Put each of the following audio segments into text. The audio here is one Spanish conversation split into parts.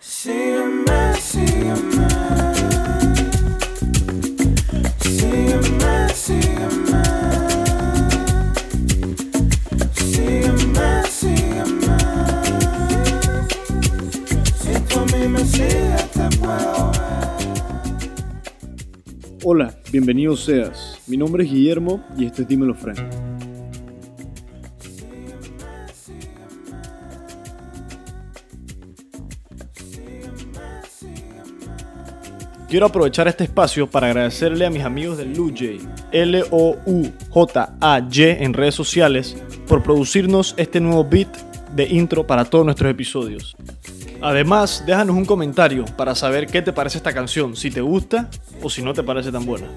Sígueme, sígueme. Sígueme, sígueme. Sígueme, sígueme. Si tú a mí me sigues, te puedo ver. Hola, bienvenido seas. Mi nombre es Guillermo y este es Dímelo Frank. Quiero aprovechar este espacio para agradecerle a mis amigos de LUJ, L-O-U-J-A-Y en redes sociales, por producirnos este nuevo beat de intro para todos nuestros episodios. Además, déjanos un comentario para saber qué te parece esta canción, si te gusta o si no te parece tan buena.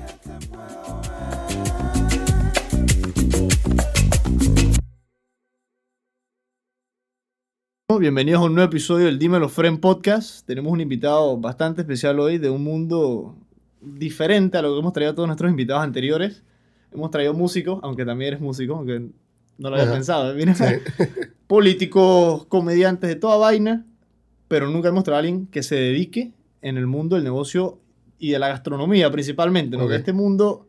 Bienvenidos a un nuevo episodio del Dímelo Friend Podcast. Tenemos un invitado bastante especial hoy de un mundo diferente a lo que hemos traído a todos nuestros invitados anteriores. Hemos traído músicos, aunque también eres músico, aunque no lo había Ajá. pensado. ¿eh? Mira, Sí. políticos, comediantes de toda vaina, pero nunca hemos traído a alguien que se dedique en el mundo del negocio y de la gastronomía principalmente, este mundo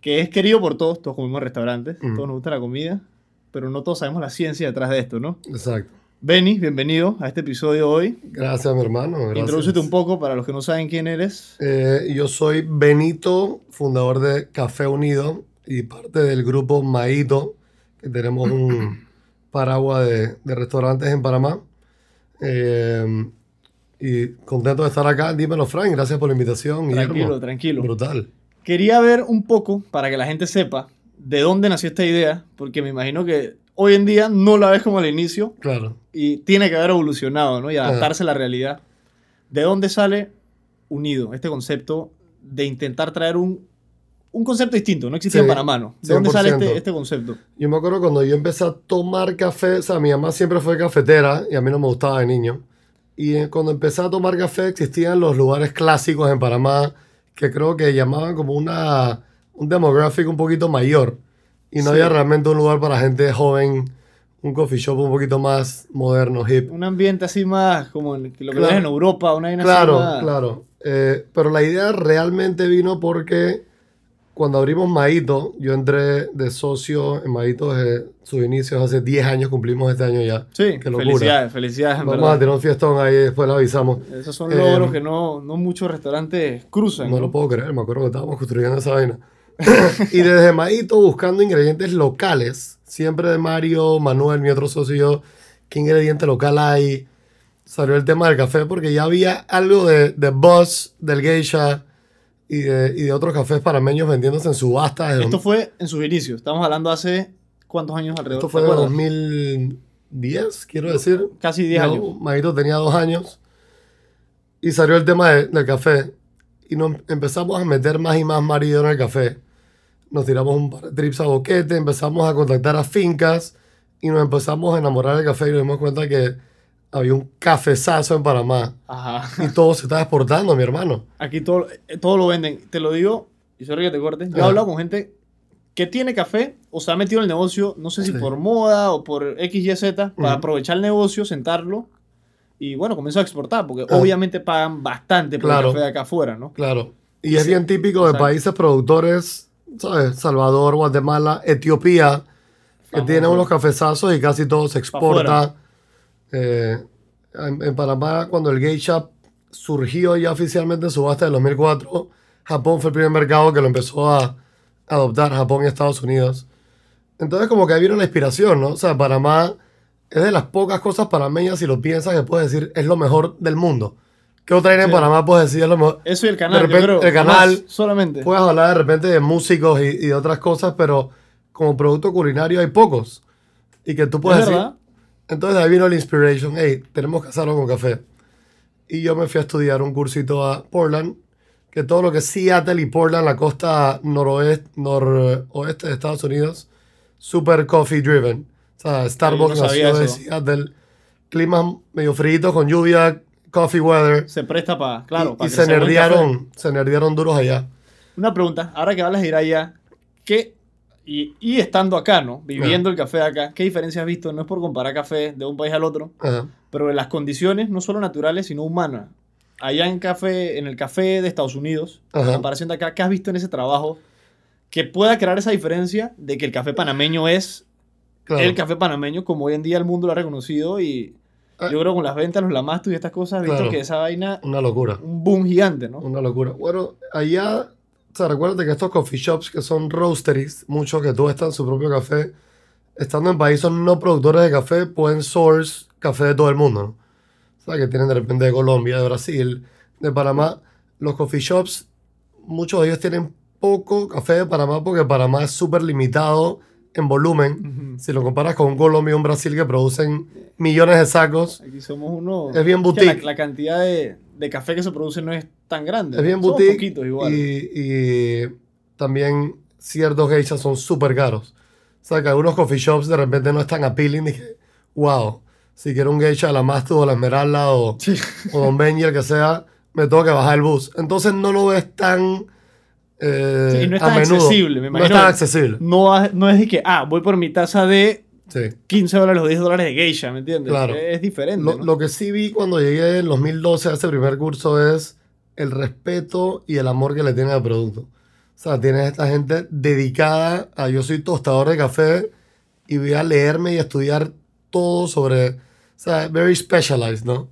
que es querido por todos, todos comemos en restaurantes, Ujú. todos nos gusta la comida, pero no todos sabemos la ciencia detrás de esto, ¿no? Exacto. Benny, bienvenido a este episodio hoy. Gracias, mi hermano. gracias. Introdúcete un poco para los que no saben quién eres. Eh, yo soy Benito, fundador de Café Unido y parte del grupo Maito, que tenemos un paraguas de, de restaurantes en Panamá. Eh, y contento de estar acá. Dímelo, Frank. Gracias por la invitación. Tranquilo, Guillermo. tranquilo. Brutal. Quería ver un poco, para que la gente sepa, de dónde nació esta idea, porque me imagino que hoy en día no la ves como al inicio, Claro. y tiene que haber evolucionado, ¿no? Y adaptarse a la realidad. ¿De dónde sale Unido, este concepto de intentar traer un, un concepto distinto? No existía Sí, en Panamá, ¿no? ¿De dónde sale 100%. este, este concepto? Yo me acuerdo cuando yo empecé a tomar café, o sea, mi mamá siempre fue cafetera y a mí no me gustaba de niño. Y eh, cuando empecé a tomar café existían los lugares clásicos en Panamá que creo que llamaban como una, un demográfico un poquito mayor. Y no Sí. había realmente un lugar para gente joven, un coffee shop un poquito más moderno, hip. Un ambiente así más como lo que Claro. en Europa, una Claro, más- claro. Eh, pero la idea realmente vino porque cuando abrimos Maito, yo entré de socio en Maito desde sus inicios, hace 10 años, cumplimos este año ya. Sí, Qué locura. felicidades, felicidades, en Vamos verdad. a tener un fiestón ahí, después le avisamos. Esos son Eh, logros que no, no muchos restaurantes cruzan. No ¿no? lo puedo creer, me acuerdo que estábamos construyendo esa vaina. y desde Maito buscando ingredientes locales, siempre de Mario, Manuel, mi otro socio y yo, ¿qué ingrediente local hay? Salió el tema del café porque ya había algo de, de Buzz, del Geisha y de, y de otros cafés panameños vendiéndose en subastas. Esto dos- fue en sus inicios. Estamos hablando hace cuántos años alrededor. esto fue ¿Te de acuerdas? 2010, quiero decir. Casi 10 No, años. Maito tenía dos años y salió el tema de- del café. Y nos empezamos a meter más y más marido en el café. Nos tiramos un par de trips a boquete, empezamos a contactar a fincas y nos empezamos a enamorar del café y nos dimos cuenta que había un cafezazo en Panamá Ajá. y todo se estaba exportando, mi hermano. Aquí todo, eh, todo lo venden. Te lo digo, y sorry que te corte. Yo he hablado con gente que tiene café o se ha metido en el negocio, no sé si Sí. por moda o por X, Y, Z, para aprovechar el negocio, sentarlo y bueno, comenzó a exportar, porque Ah. obviamente pagan bastante por Claro. el café de acá afuera, ¿no? Claro. Y es Sí, bien típico de exacto. países productores, ¿sabes? Salvador, Guatemala, Etiopía, que Famoso. tienen unos cafezazos y casi todo se exporta. Eh, en, en Panamá, cuando el geisha surgió ya oficialmente en subasta del 2004, Japón fue el primer mercado que lo empezó a adoptar, Japón y Estados Unidos. Entonces como que ahí vino la inspiración, ¿no? O sea, Panamá es de las pocas cosas panameñas, si lo piensas, que puedes decir es lo mejor del mundo. ¿Qué otra en Sí. Panamá puedes decir es lo mejor? Eso y el canal, De repente, yo creo, el canal, solamente. Puedes hablar de repente de músicos y, y de otras cosas, pero como producto culinario hay pocos. Y que tú puedes es decir, verdad. entonces ahí vino la inspiration, hey, tenemos que hacerlo con café. Y yo me fui a estudiar un cursito a Portland, que todo lo que es Seattle y Portland, la costa noroeste, noroeste de Estados Unidos, super coffee driven. O sea, Starbucks no sabía nació de. Seattle, clima medio frío con lluvia, coffee weather. Se presta para, claro, y para y se nerdearon, se nerdearon duros allá. Una pregunta, ahora que hablas de ir allá, ¿qué Y, y estando acá, ¿no? Viviendo el café acá, ¿qué diferencia has visto? No es por comparar café de un país al otro, pero en las condiciones no solo naturales, sino humanas. Allá en, café, en el café de Estados Unidos, en comparación de acá, ¿qué has visto en ese trabajo que pueda crear esa diferencia de que el café panameño es Claro. el café panameño como hoy en día el mundo lo ha reconocido y. yo creo que con las ventas, los lamastos y estas cosas, visto Claro. que esa vaina, Una locura. un boom gigante, ¿no? Una locura. Bueno, allá, o sea, recuérdate que estos coffee shops que son roasteries, muchos que tú están su propio café, estando en países no productores de café, pueden source café de todo el mundo, ¿no? O sea, que tienen de repente de Colombia, de Brasil, de Panamá. Los coffee shops, muchos de ellos tienen poco café de Panamá porque Panamá es súper limitado en volumen. Ujú. Si lo comparas con un Colombia y un Brasil que producen millones de sacos, Aquí somos uno... Es bien que boutique. La, la cantidad de, de café que se produce no es tan grande. Es bien Somos boutique poquitos igual. y, y también ciertos geishas son súper caros. O sea, que algunos coffee shops de repente no están appealing. Dije, wow, si quiero un geisha de la Mastu o la Esmeralda o, Sí. o Don Benji, el que sea, me tengo que bajar el bus. Entonces no lo ves tan eh, Sí, y no es tan accesible, me No es imagino. tan accesible. No, no es de que, ah, voy por mi taza de Sí. 15 dólares o 10 dólares de geisha, ¿me entiendes? Claro. Es diferente. Lo, ¿no? lo que sí vi cuando llegué en 2012 a ese primer curso es el respeto y el amor que le tienen al producto. O sea, tienes esta gente dedicada a yo soy tostador de café y voy a leerme y estudiar todo sobre, o sea, very specialized, ¿no?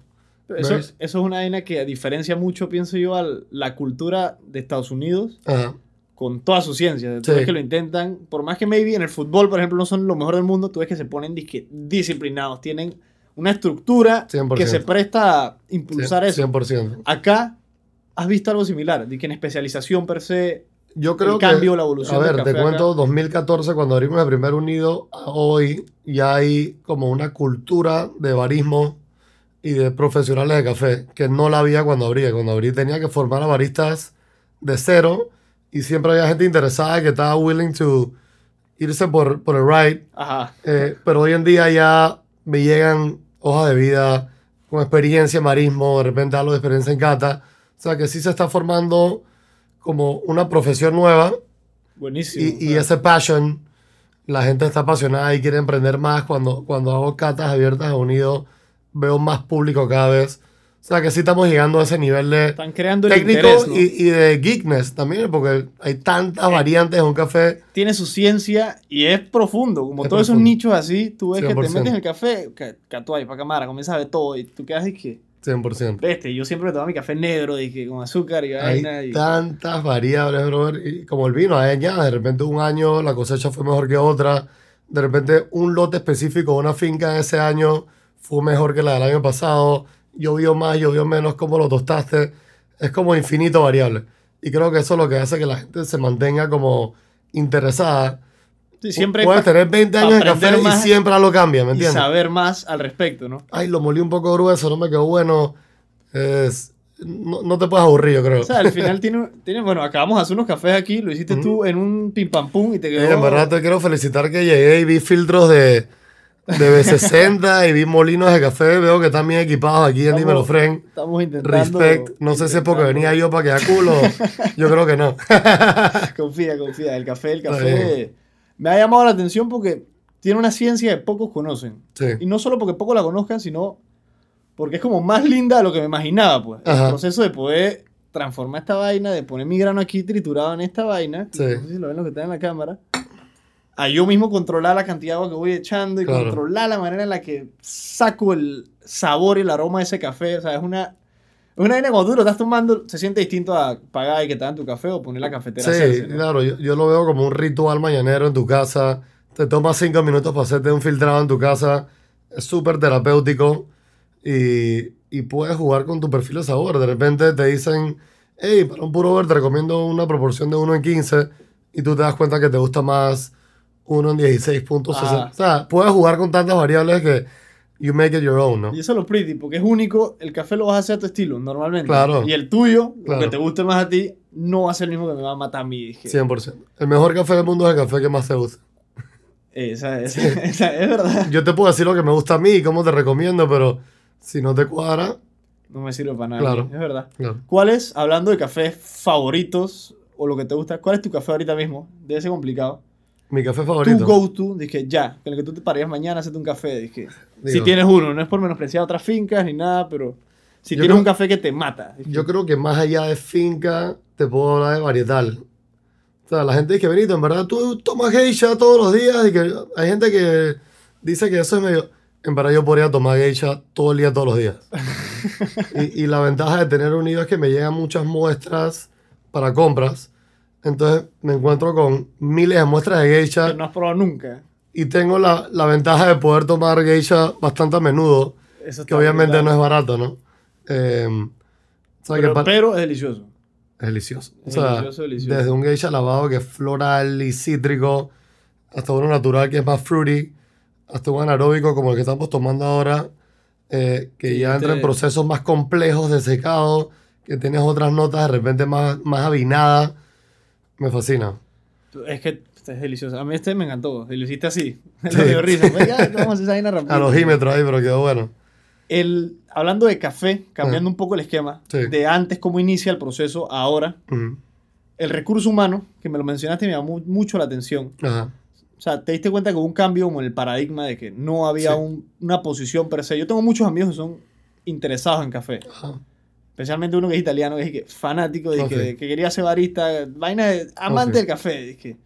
Eso, eso es una vaina que diferencia mucho, pienso yo, a la cultura de Estados Unidos Ajá. con toda su ciencia. Tú Sí. ves que lo intentan, por más que maybe en el fútbol, por ejemplo, no son lo mejor del mundo, tú ves que se ponen disque- disciplinados, tienen una estructura 100%. que se presta a impulsar eso. 100%. Acá has visto algo similar, de que en especialización per se, Yo creo el que, cambio, la evolución a del ver, café te cuento, acá. 2014 cuando abrimos el primer unido, a hoy ya hay como una cultura de barismo y de profesionales de café que no la había cuando abrí. Cuando abrí tenía que formar a baristas de cero y siempre había gente interesada que estaba willing to irse por, por el ride. ajá, Eh, pero hoy en día ya me llegan hojas de vida con experiencia en marismo, de repente algo de experiencia en cata. O sea que sí se está formando como una profesión nueva buenísimo. y, y ese passion, la gente está apasionada y quiere emprender más. Cuando, cuando hago catas abiertas a Unido, veo más público cada vez. O sea que sí estamos llegando a ese nivel de Están creando el técnico interés, ¿no? y, y de geekness también, porque hay tantas variantes de un café. tiene su ciencia y es profundo. Como Es todos esos profundo. nichos así, tú ves que te 100%. metes en el café, ca- catuay, para cámara, comienzas a ver todo y tú quedas y que, 100%. veste, yo siempre tomo mi café negro, dije, con azúcar y Hay vaina. Y, tantas variables, brother. Y como el vino, hay añadas. De repente un año la cosecha fue mejor que otra. De repente un lote específico una finca ese año fue mejor que la del año pasado. Llovió más, llovió menos. ¿Cómo lo tostaste? Es como infinito variable. Y creo que eso es lo que hace que la gente se mantenga como interesada. Sí, siempre Puedes tener 20 pa años de café y siempre algo cambia, ¿me y entiendes? saber más al respecto, ¿no? Ay, lo molí un poco grueso, no me quedó bueno. Es, no, no te puedes aburrir, yo creo. O sea, al final tiene, tiene, bueno, acabamos de hacer unos cafés aquí, lo hiciste tú en un pim pam pum y te quedó... Eh, en verdad te quiero felicitar que llegué y vi filtros de, de B60 y vi molinos de café. Veo que están bien equipados aquí en Dímelo Fren. Estamos intentando... Respect. No sé si es porque venía yo para quedar culo. Yo creo que no. Confía, confía. El café, el café me ha llamado la atención porque tiene una ciencia que pocos conocen. Sí. Y no solo porque pocos la conozcan, sino porque es como más linda de lo que me imaginaba, pues. Ajá. El proceso de poder transformar esta vaina, de poner mi grano aquí triturado en esta vaina. Sí. No sé si lo ven lo que está en la cámara. A yo mismo controlar la cantidad de agua que voy echando y Claro. controlar la manera en la que saco el sabor y el aroma de ese café. O sea, es una... es Una vaina cuando tú lo estás tomando se siente distinto a pagar y que te dan tu café o poner la cafetera Sí, hacerse, ¿no? claro. Yo, yo lo veo como un ritual mañanero en tu casa. Te tomas cinco minutos para hacerte un filtrado en tu casa. Es súper terapéutico. Y, y puedes jugar con tu perfil de sabor. De repente te dicen, hey, para un puro ver te recomiendo una proporción de 1 en 15. Y tú te das cuenta que te gusta más 1 en 16.60. Ajá. O sea, puedes jugar con tantas variables que you make it your own, ¿no? Y eso es lo pretty, porque es único. El café lo vas a hacer a tu estilo, normalmente. Claro. Y el tuyo, lo que te guste más a ti, no va a ser el mismo que me va a matar a mí. Dije. 100%. El mejor café del mundo es el café que más te gusta. Esa, esa, esa- es verdad. Yo te puedo decir lo que me gusta a mí y cómo te recomiendo, pero si no te cuadra, No me sirve para nada. Claro. Es verdad. claro. ¿Cuál es, hablando de cafés favoritos o lo que te gusta, cuál es tu café ahorita mismo? Debe ser complicado. Mi café tu favorito. go-to, dije, ya, con el que tú te pararías mañana, hacerte un café, dije, si Digo. tienes uno, no es por menospreciar otras fincas ni nada, pero si tienes creo- un café que te mata. dije, Yo creo que más allá de finca, te puedo hablar de varietal. O sea, la gente dice, Benito, en verdad tú tomas geisha todos los días y que hay gente que dice que eso es medio... En verdad yo podría tomar geisha todo el día, todos los días. y, y la ventaja de tener unido es que me llegan muchas muestras para compras. Entonces me encuentro con miles de muestras de geisha que no has probado nunca. y tengo la, la ventaja de poder tomar geisha bastante a menudo, Eso que obviamente brutal. no es barato, ¿no? Eh, o sea, que pero, es delicioso. es delicioso. O sea, delicioso, delicioso. desde un geisha lavado que es floral y cítrico, hasta uno natural que es más fruity, hasta un anaeróbico como el que estamos tomando ahora, eh, que Sí, ya entra en este- procesos más complejos de secado, que tienes otras notas de repente más, más avinadas. Me fascina. Es que este es delicioso. A mí este me encantó. Lo hiciste así. Me Sí. dio risa. Ya, vamos a esa rápido. Al ojímetro ahí, pero quedó bueno. El, hablando de café, cambiando un poco el esquema. Sí. de antes cómo inicia el proceso, a ahora, Ujú. el recurso humano, que me lo mencionaste, me llamó mucho la atención. Ajá. O sea, te diste cuenta que hubo un cambio como en el paradigma de que no había Sí. un- una posición per se. Yo tengo muchos amigos que son interesados en café. Ajá. Especialmente uno que es italiano, que es que fanático, de Ah, que, sí. que quería ser barista, vaina de amante sí. del café. dije.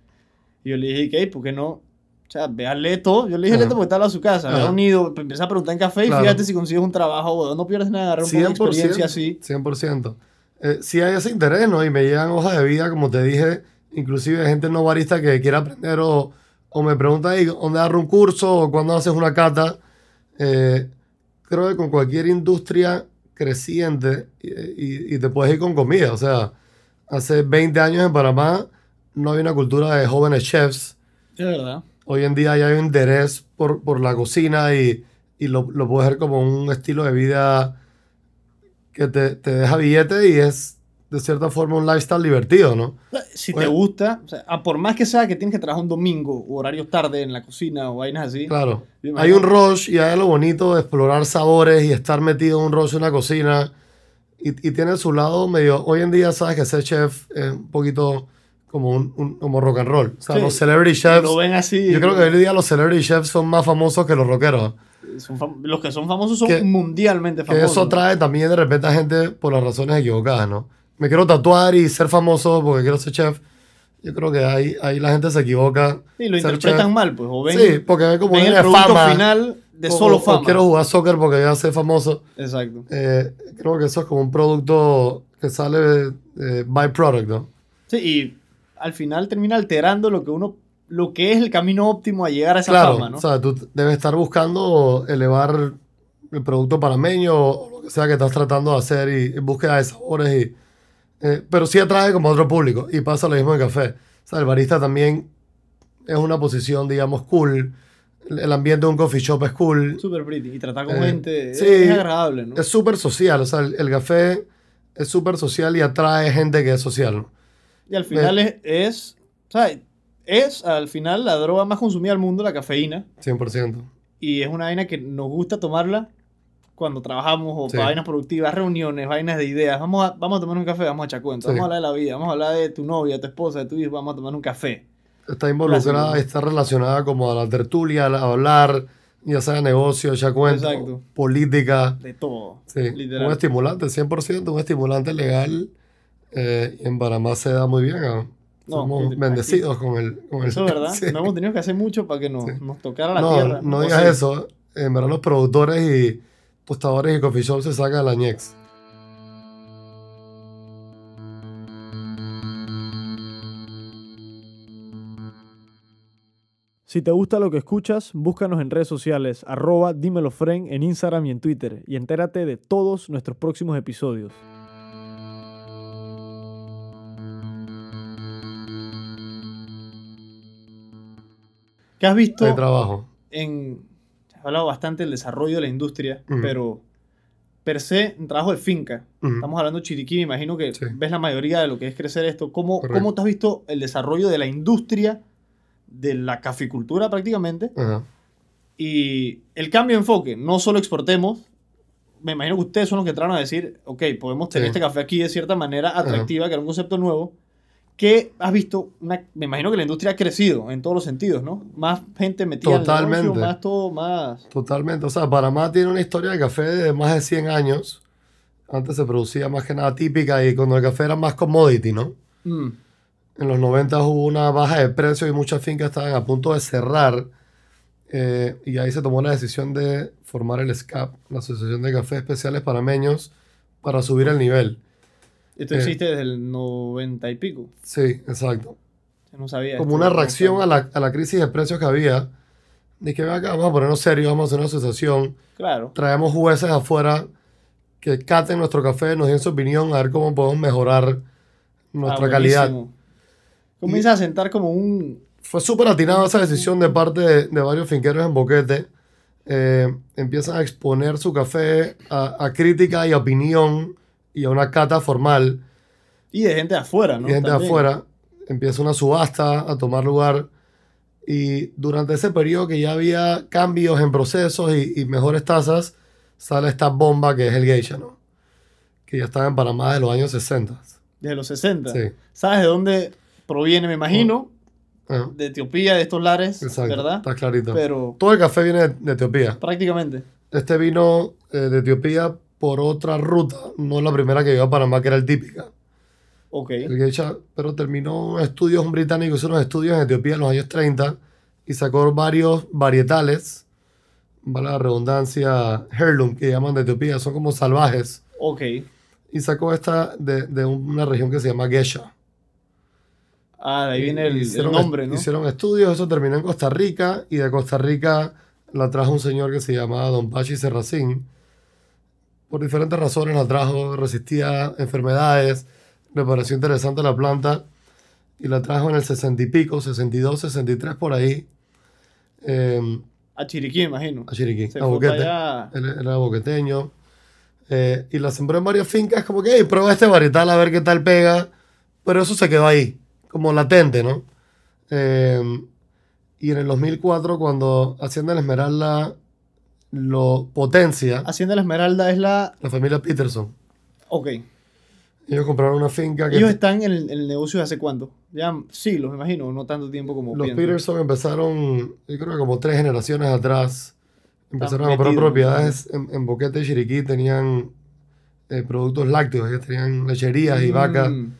Y yo le dije, ¿qué? ¿Por qué no? O sea, ve a Leto. Yo le dije a. Leto porque está de su casa. Me Ajá. ha unido, empecé a preguntar en café y Claro. fíjate si consigues un trabajo, weón, no pierdes nada, agarrar un poco de 100%. experiencia así. 100%. Eh, sí hay ese interés, ¿no? Y me llegan hojas de vida, como te dije, inclusive gente no barista que quiere aprender o, o me pregunta ahí dónde agarro un curso o cuándo haces una cata. Eh, creo que con cualquier industria creciente y, y- y te puedes ir con comida. O sea, hace 20 años en Panamá no había una cultura de jóvenes chefs. Es verdad. Hoy en día ya hay un interés por, por la cocina y, y lo, lo puedes ver como un estilo de vida que te, te deja billete y es de cierta forma un lifestyle divertido, ¿no? Si te gusta, o sea, a por más que sea que tienes que trabajar un domingo o horarios tarde en la cocina o vainas así. Claro. Hay un rush y hay lo bonito de explorar sabores y estar metido en un rush en una cocina. Y, y tiene su lado medio... Hoy en día sabes que ser chef es un poquito como, un, un- como rock and roll. O sea, Sí. los celebrity chefs... Lo ven así. Yo creo que hoy en día los celebrity chefs son más famosos que los rockeros. son los que son famosos son Que- mundialmente Que famosos. eso trae también de repente a gente por las razones equivocadas, ¿no? Me quiero tatuar y ser famoso porque quiero ser chef. Yo creo que ahí, ahí la gente se equivoca. Sí, lo interpretan chef. mal, pues. O ven, sí, porque ven como ven el producto fama. final de solo o- fama. O quiero jugar soccer porque voy a ser famoso. Exacto. Eh, creo que eso es como un producto que sale eh, byproduct, ¿no? Sí, y al final termina alterando lo que uno, lo que es el camino óptimo a llegar a esa Claro, fama, ¿no? o sea, tú debes estar buscando elevar el producto panameño o lo que sea que estás tratando de hacer y en búsqueda de sabores. Y, eh, pero sí atrae como otro público y pasa lo mismo en café. O sea, el barista también es una posición, digamos, cool. El, ambiente de un coffee shop es cool. Súper pretty. Y tratar con Eh, gente es- sí. es agradable, ¿no? Es súper social. O sea, el, el café es súper social y atrae gente que es social. ¿no? Y al final es, es, o sea, es al final la droga más consumida del mundo, la cafeína. 100%. Y es una vaina que nos gusta tomarla cuando trabajamos o Sí. para vainas productivas, reuniones, vainas de ideas. Vamos a, vamos a tomar un café, vamos a echar cuenta. Sí. Vamos a hablar de la vida, vamos a hablar de tu novia, tu esposa, de tu hijo, vamos a tomar un café. Está involucrada, Clásico. está relacionada como a la tertulia, a hablar, ya sea negocio, ya cuento, Exacto. política. De todo. Sí, un estimulante, 100%, un estimulante legal. eh, en Panamá se da muy bien. ¿ah? No, Somos aquí- bendecidos con el, con el. Eso es verdad. Sí. No hemos tenido que hacer mucho para que nos, Sí. nos tocara la No, tierra. no O digas eso. En verdad, los productores y tostadores y coffee shops se sacan la ñex. Si te gusta lo que escuchas, búscanos en redes sociales, arroba dímelofren en Instagram y en Twitter, y entérate de todos nuestros próximos episodios. ¿Qué has visto Hay trabajo. en... Hablado bastante del desarrollo de la industria, Ujú. pero per se, un trabajo de finca. Ujú. Estamos hablando de Chiriquí, me imagino que Sí. ves la mayoría de lo que es crecer esto. ¿Cómo, Correcto. ¿Cómo te has visto el desarrollo de la industria, de la caficultura prácticamente, Ajá. y el cambio de enfoque? No solo exportemos, me imagino que ustedes son los que trataron a decir, ok, podemos tener Sí. este café aquí de cierta manera atractiva, que era un concepto nuevo, ¿Qué has visto? Una- me imagino que la industria ha crecido en todos los sentidos, ¿no? Más gente metida en el Totalmente. negocio, más todo, más... Totalmente. O sea, Panamá tiene una historia de café de más de 100 años. Antes se producía más que nada típica y cuando el café era más commodity, ¿no? Mm, En los 90 hubo una baja de precios y muchas fincas estaban a punto de cerrar. eh, y ahí se tomó la decisión de formar el SCAP, la Asociación de Cafés Especiales Panameños, para subir el nivel. Esto Eh. existe desde el 90 y pico. Sí, exacto. Yo no sabía. Como una reacción a la, a la crisis de precios que había. De que "Ven acá, vamos a ponernos serios, vamos a hacer una asociación. Claro. Traemos jueces afuera que caten nuestro café, nos den su opinión, a ver cómo podemos mejorar nuestra Ah, calidad. Comienza a sentar como un... Fue súper atinada esa decisión de parte de, de varios finqueros en Boquete. Eh, empiezan a exponer su café a, a crítica y opinión y a una cata formal. Y de gente de afuera, ¿no? y gente de También. afuera. Empieza una subasta a tomar lugar. Y durante ese periodo que ya había cambios en procesos y, y mejores tasas, sale esta bomba que es el geisha, ¿no? Que ya estaba en Panamá desde los años 60. Desde los 60. Sí. ¿Sabes de dónde proviene, me imagino? Ah, De Etiopía, de estos lares, exacto, ¿verdad? está clarito. Pero Todo el café viene de, de Etiopía. prácticamente. Este vino eh, de Etiopía por otra ruta, no la primera que llegó a Panamá, que era el típica. Ok. El geisha, pero terminó estudios, un británico hizo unos estudios en Etiopía en los años 30 y sacó varios varietales, vale la redundancia, heirloom, que llaman de Etiopía, son como salvajes. Ok. Y sacó esta de, de una región que se llama Gesha. Ah, de ahí viene el, el Hicieron- nombre, ¿no? Hicieron estudios, eso terminó en Costa Rica y de Costa Rica la trajo un señor que se llamaba Don Pachi Serracín. Por diferentes razones la trajo, resistía enfermedades, me pareció interesante la planta y la trajo en el 60 y pico, 62, 63 por ahí, eh, A Chiriquí, imagino. a Chiriquí, Se a Boquete. para allá. Él era boqueteño. eh, y la sembró en varias fincas, como que, hey, prueba este varietal a ver qué tal pega. Pero eso se quedó ahí, como latente, ¿no? Eh, y en el 2004, cuando Hacienda La Esmeralda lo potencia, Hacienda la Esmeralda es la... la familia Peterson, Ok. ellos compraron una finca que Ellos están en el, en el negocio de hace cuánto? Ya siglos, me imagino, no tanto tiempo como los pienso. Peterson empezaron, yo creo que como tres generaciones atrás, empezaron a comprar propiedades en, en Boquete y Chiriquí, tenían eh, productos lácteos, ellos tenían lecherías y vacas. Mm.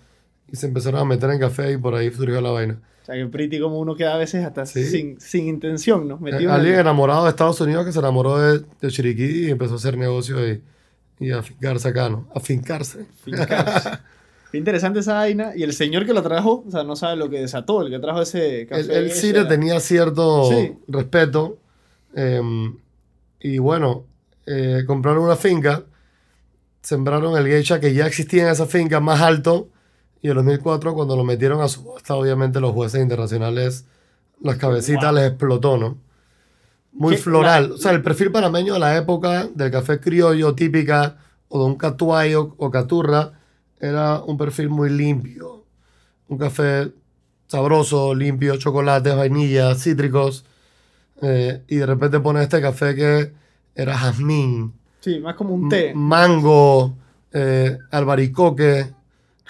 Y se empezaron a meter en café y por ahí surgió la vaina. O sea, que pretty como uno queda a veces hasta Sí. sin, sin intención, ¿no? Eh, Metido en alguien el- enamorado de Estados Unidos que se enamoró de, de Chiriquí y empezó a hacer negocio y, y a fincarse acá, ¿no? A fincarse. fincarse. Qué interesante esa vaina. Y el señor que lo trajo, o sea, no sabe lo que desató, el que trajo ese café. Él, él sí le tenía cierto Sí. respeto. eh, y bueno, eh, compraron una finca, sembraron el geisha que ya existía en esa finca más alto. Y en 2004, cuando lo metieron a subasta, obviamente los jueces internacionales, las cabecitas Wow. les explotó, ¿no? Muy floral. La- o sea, el perfil panameño de la época del café criollo típica o de un catuayo o caturra era un perfil muy limpio. Un café sabroso, limpio, chocolates, vainillas, cítricos. eh, y de repente pone este café que era jazmín, Sí, más como un té. mango, eh, albaricoque,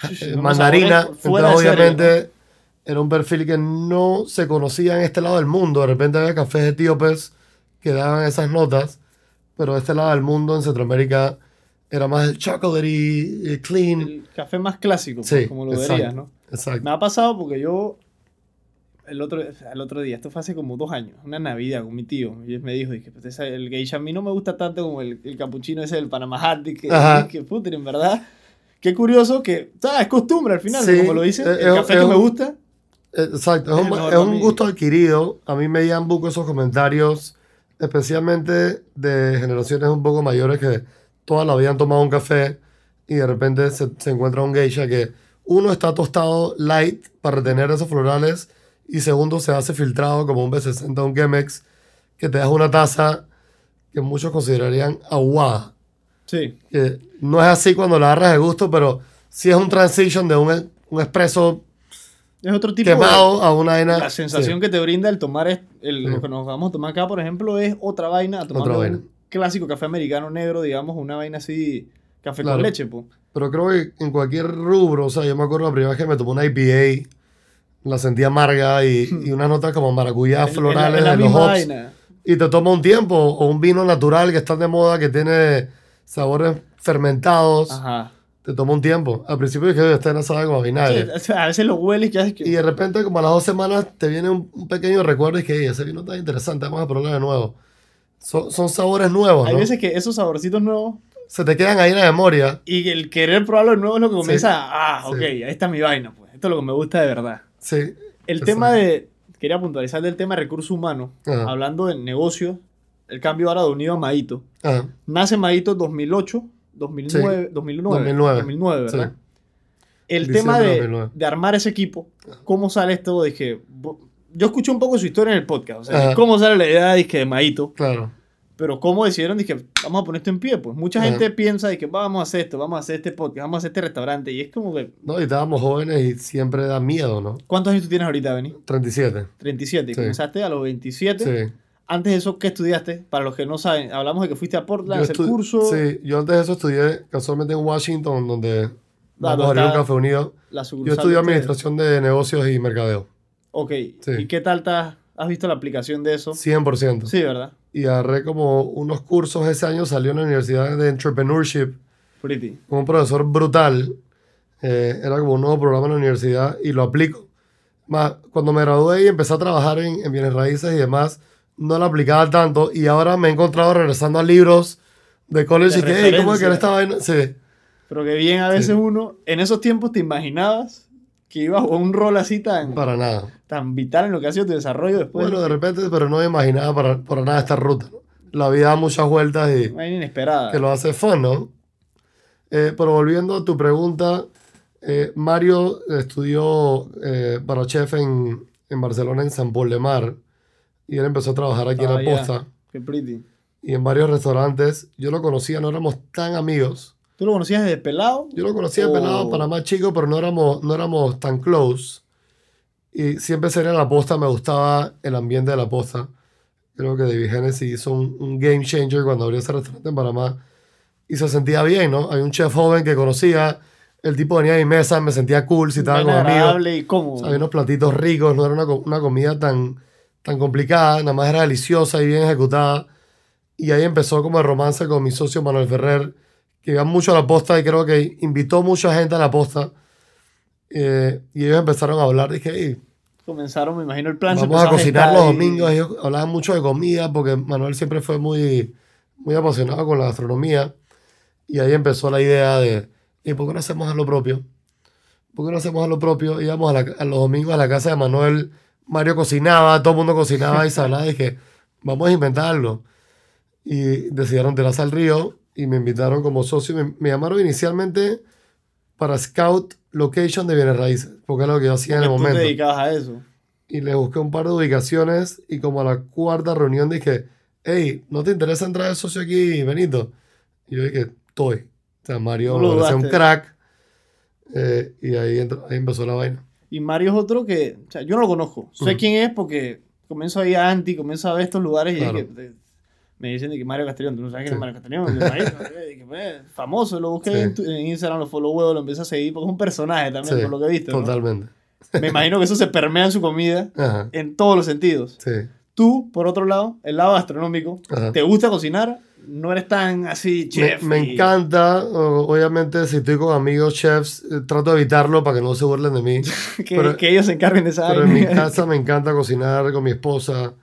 Sí, sí, eh, mandarina. Entonces, obviamente, era un perfil que no se conocía en este lado del mundo. De repente había cafés etíopes que daban esas notas, pero de este lado del mundo, en Centroamérica, era más el chocolatey, eh, clean. El café más clásico, pues, Sí, como lo exacto. verías, ¿no? Exacto. Me ha pasado porque yo el otro, el otro día, esto fue hace como dos años, una Navidad con mi tío, y él me dijo, dije, pues el geisha a mí no me gusta tanto como el, el capuchino ese del Panama Hat, que, Ajá. que puta, en verdad, qué curioso que, ¿sabes? Es costumbre al final, Sí, como lo dice, es- el café es que me gusta, Exacto, es un, es un gusto adquirido. A mí me llegan buco esos comentarios, especialmente de generaciones un poco mayores que toda la vida han tomado un café y de repente se, se encuentra un geisha que uno está tostado light para retener esos florales y segundo se hace filtrado como un B60 un Chemex que te da una taza que muchos considerarían aguada. Sí, Que no es así cuando la agarras de gusto, pero sí es un transition de un, un espresso es otro tipo quemado a una de... vaina. La sensación sí. que te brinda el tomar es- el, Sí. lo que nos vamos a tomar acá, por ejemplo, es otra vaina, a tomar Otra un clásico café americano negro, digamos, una vaina así, café Claro. con leche, pues. Pero creo que en cualquier rubro, o sea, yo me acuerdo la primera vez que me tomé una IPA, la sentí amarga y, y unas notas como maracuyá la- florales la de los hops. vaina. Y te toma un tiempo, o un vino natural que está de moda, que tiene sabores fermentados. Ajá. Te toma un tiempo. Al principio dije, no sabe como a vinagre. Sí, a veces lo hueles y ya es que... Y de repente, como a las dos semanas, te viene un, un pequeño recuerdo y que "Ey, ese vino está interesante, vamos a probarlo de nuevo. Son, son sabores nuevos, Hay ¿no? veces que esos saborcitos nuevos Se te quedan ahí en la memoria. y el querer probarlo de nuevo es lo que Sí. comienza ah, Sí. ok, ahí está mi vaina, pues. Esto es lo que me gusta de verdad. Sí. El tema de, quería puntualizar del tema de recursos humanos, Ajá. hablando de negocios, el cambio ahora de unido a Maito. Ah, Nace Maito 2008, 2009, 2009, 2009. 2009, ¿verdad? Sí. El Diciembre tema de de, 2009. de armar ese equipo, ¿cómo sale esto bo- Yo escuché un poco su historia en el podcast, o sea, Ajá. cómo sale la idea de, que de Maito, claro. pero cómo decidieron de que vamos a poner esto en pie, pues mucha Ajá. gente piensa de que vamos a hacer esto, vamos a hacer este podcast, vamos a hacer este restaurante, y es como que... No, y estábamos jóvenes y siempre da miedo, ¿no? ¿Cuántos años tú tienes ahorita, Benny? 37. 37, y Sí. comenzaste a los 27. Sí. Antes de eso, ¿qué estudiaste? Para los que no saben, hablamos de que fuiste a Portland a hacer estu- curso, Sí, yo antes de eso estudié casualmente en Washington, donde vamos a abrir un café unido. Yo estudié administración de negocios y mercadeo. Ok, Sí. ¿y qué tal has, has visto la aplicación de eso? 100%. Sí, ¿verdad? Y agarré como unos cursos ese año, salió en la Universidad de Entrepreneurship, Pretty. con un profesor brutal. Eh, era como un nuevo programa en la universidad y lo aplico. Más, cuando me gradué y empecé a trabajar en, en bienes raíces y demás, no lo aplicaba tanto y ahora me he encontrado regresando a libros de college De y que, "Ey, ¿cómo es que era esta vaina? Sí, Pero que bien, a veces Sí. uno, en esos tiempos te imaginabas que ibas a jugar un rol así tan, para nada. tan vital en lo que ha sido tu desarrollo después. Bueno, de repente, pero no me imaginaba para, para nada esta ruta. ¿no? La vida da muchas vueltas y inesperada. que lo hace fun, ¿no? Eh, pero volviendo a tu pregunta, eh, Mario estudió eh, para chef en, en Barcelona, en San Paul de Mar, y él empezó a trabajar aquí Ah, en la ya. posta Qué pretty. y en varios restaurantes. Yo lo conocía, no éramos tan amigos. ¿Tú lo conocías desde pelado? Yo lo conocía de Oh. pelado para más chico, pero no éramos, no éramos tan close. Y siempre sería la posta, me gustaba el ambiente de la posta. Creo que David Hennessy hizo un, un game changer cuando abrió ese restaurante en Panamá. Y se sentía bien, ¿no? Hay un chef joven que conocía, el tipo venía a mi mesa, me sentía cool si estaba con amigos. y cómodo. Había unos platitos ricos, no era una, una comida tan, tan complicada, nada más era deliciosa y bien ejecutada. Y ahí empezó como el romance con mi socio Manuel Ferrer, que iba mucho a la posta y creo que invitó mucha gente a la posta. Eh, y ellos empezaron a hablar, dije, "Ey, Comenzaron, me imagino, el plan. vamos a cocinar gestar los y- domingos. Ellos hablaban mucho de comida porque Manuel siempre fue muy, muy apasionado con la gastronomía. Y ahí empezó la idea de, ¿y por qué no hacemos a lo propio? ¿Por qué no hacemos a lo propio? Íbamos a, la- a los domingos a la casa de Manuel, Mario cocinaba, todo el mundo cocinaba y se hablaba de que vamos a inventarlo. Y decidieron tirarse al río y me invitaron como socio. Me, me llamaron inicialmente para Scout Location de Bienes Raíces, porque era lo que yo hacía en el tú momento te dedicabas a eso. y le busqué un par de ubicaciones y como a la cuarta reunión dije, hey, ¿no te interesa entrar de socio aquí, Benito? Y yo dije, estoy. O sea, Mario No lo me un crack. Eh, y ahí, entró- ahí empezó la vaina. Y Mario es otro que, o sea, yo no lo conozco. Sé Ujú. quién es porque comienzo a ir a Anti, comienzo a ver estos lugares y Claro. es que, eh, me dicen de que Mario Castellón, tú no sabes quién es Sí. Mario Castellón, que, pues, famoso, lo busqué Sí. en, tu- en Instagram, lo follow huevo, lo empecé a seguir porque es un personaje también, Sí, por lo que he visto. ¿no? Totalmente. Me imagino que eso se permea en su comida Ajá. en todos los sentidos. Tú, por otro lado, el lado gastronómico, Ajá. ¿te gusta cocinar? No eres tan así chef. me y- encanta, obviamente, si estoy con amigos chefs, eh, trato de evitarlo para que no se burlen de mí. que, pero- que ellos se encarguen de esa Pero en mi casa me encanta cocinar con mi esposa.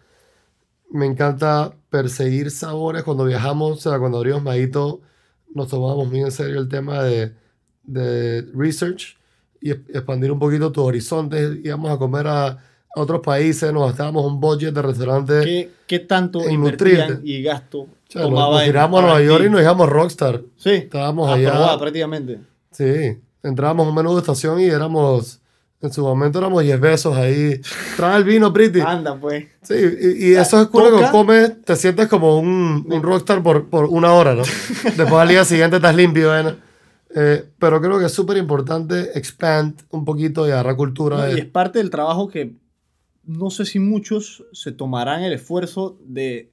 Me encanta perseguir sabores. Cuando viajamos, o sea, cuando abrimos Maíto, nos tomábamos muy en serio el tema de, de research y expandir un poquito tus horizontes. Íbamos a comer a otros países, nos gastábamos un budget de restaurante. ¿Qué, qué tanto En invertían y gasto nos, tomaba nos tiramos a Nueva? York y nos íbamos Rockstar. Sí, Estábamos allá. prácticamente. Sí, entrábamos a un menú de estación y éramos, en su momento éramos 10 besos ahí. Trae el vino, Pretty. Anda, pues. Sí, y, y eso es cuando toca- comes, te sientes como un, un rockstar por, por una hora, ¿no? Después al día siguiente estás limpio, ¿eh? Eh, pero creo que es súper importante expand un poquito y agarrar cultura. No, y es parte del trabajo que no sé si muchos se tomarán el esfuerzo de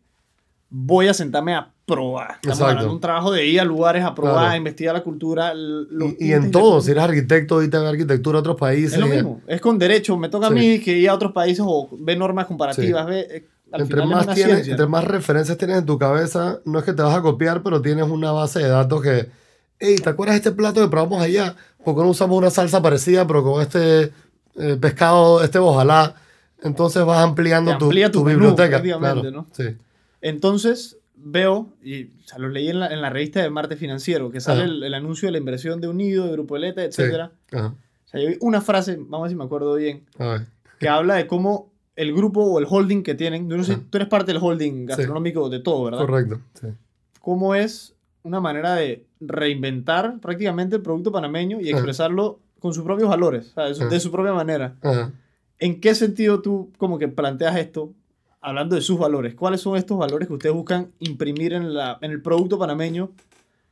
voy a sentarme a probar. Estamos Exacto. hablando de un trabajo de ir a lugares a probar, Claro. a investigar la cultura. los Y, y en todo, si eres arquitecto y te arquitectura de otros países. Es lo y- mismo, es con derecho. Me toca a Sí. mí que ir a otros países o ver normas comparativas. ve, eh, Entre más, tienes, ciencia. entre más referencias tienes en tu cabeza, no es que te vas a copiar, pero tienes una base de datos que, hey, ¿te acuerdas de este plato que probamos allá? ¿Por qué no usamos una salsa parecida, pero con este eh, pescado, este ojalá? Entonces vas ampliando tu, amplía tu tu menú, biblioteca. prácticamente, claro. ¿no? Sí. Entonces veo, y o sea, lo leí en la, en la revista de Marte Financiero, que sale Ajá. el, el anuncio de la inversión de Unido, de Grupo Eleta, Sí. etcétera. Ajá. O sea, yo vi una frase, vamos a ver si me acuerdo bien, que habla de cómo el grupo o el holding que tienen, yo no sé, Ajá. tú eres parte del holding gastronómico de todo, ¿verdad? Correcto. Sí. Cómo es una manera de reinventar prácticamente el producto panameño y Ajá. expresarlo con sus propios valores, o sea, de, su, Ajá. de su propia manera. Ajá. ¿En qué sentido tú como que planteas esto hablando de sus valores? ¿Cuáles son estos valores que ustedes buscan imprimir en, la, en el producto panameño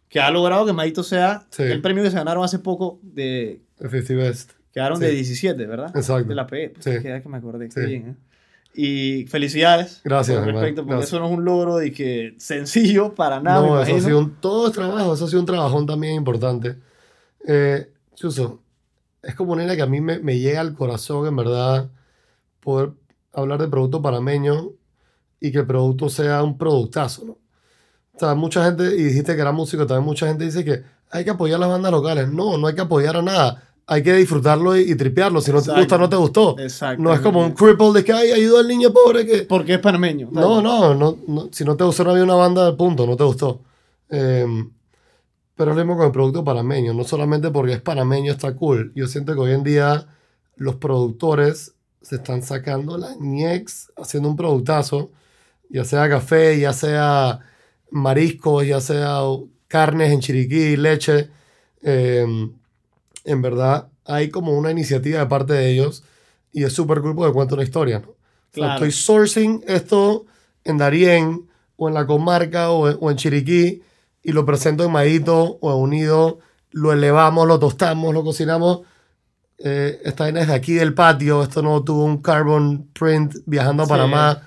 que ha logrado que Maito sea Sí. el premio que se ganaron hace poco de... El 50 Best. Quedaron Sí. de 17, ¿verdad? Exacto. De la PE. Pues, Sí. queda que me acordé. Sí. Bien, ¿eh? Y felicidades. Gracias, por respecto, porque Gracias. eso no es un logro de que sencillo para nada. me no, eso ha sido un, todo es trabajo, eso ha sido un trabajón también importante. Eh, Chuso, es como una que a mí me, me llega al corazón, en verdad, poder hablar de producto panameño y que el producto sea un productazo, ¿no? O sea, mucha gente, y dijiste que era músico, también mucha gente dice que hay que apoyar las bandas locales. No, no hay que apoyar a nada. Hay que disfrutarlo y, y tripearlo. Si no te gusta, no te gustó. Exacto. No es como un cripple de que, ay, ayuda al niño pobre que... Porque es panameño. No, no, no, no, si no te gustó, no había una banda, punto, no te gustó. Eh, pero lo mismo con el producto panameño, no solamente porque es panameño está cool. Yo siento que hoy en día los productores se están sacando la ñex haciendo un productazo, ya sea café, ya sea mariscos, ya sea carnes en chiriquí, leche. Eh, en verdad, hay como una iniciativa de parte de ellos y es súper cool porque cuenta una historia, ¿no? O sea, Claro. estoy sourcing esto en Darién o en la comarca o en, o en Chiriquí y lo presento en Maíto o en Unido, lo elevamos, lo tostamos, lo cocinamos. Eh, esta vaina es de aquí del patio, esto no tuvo un carbon print viajando a Sí. Panamá.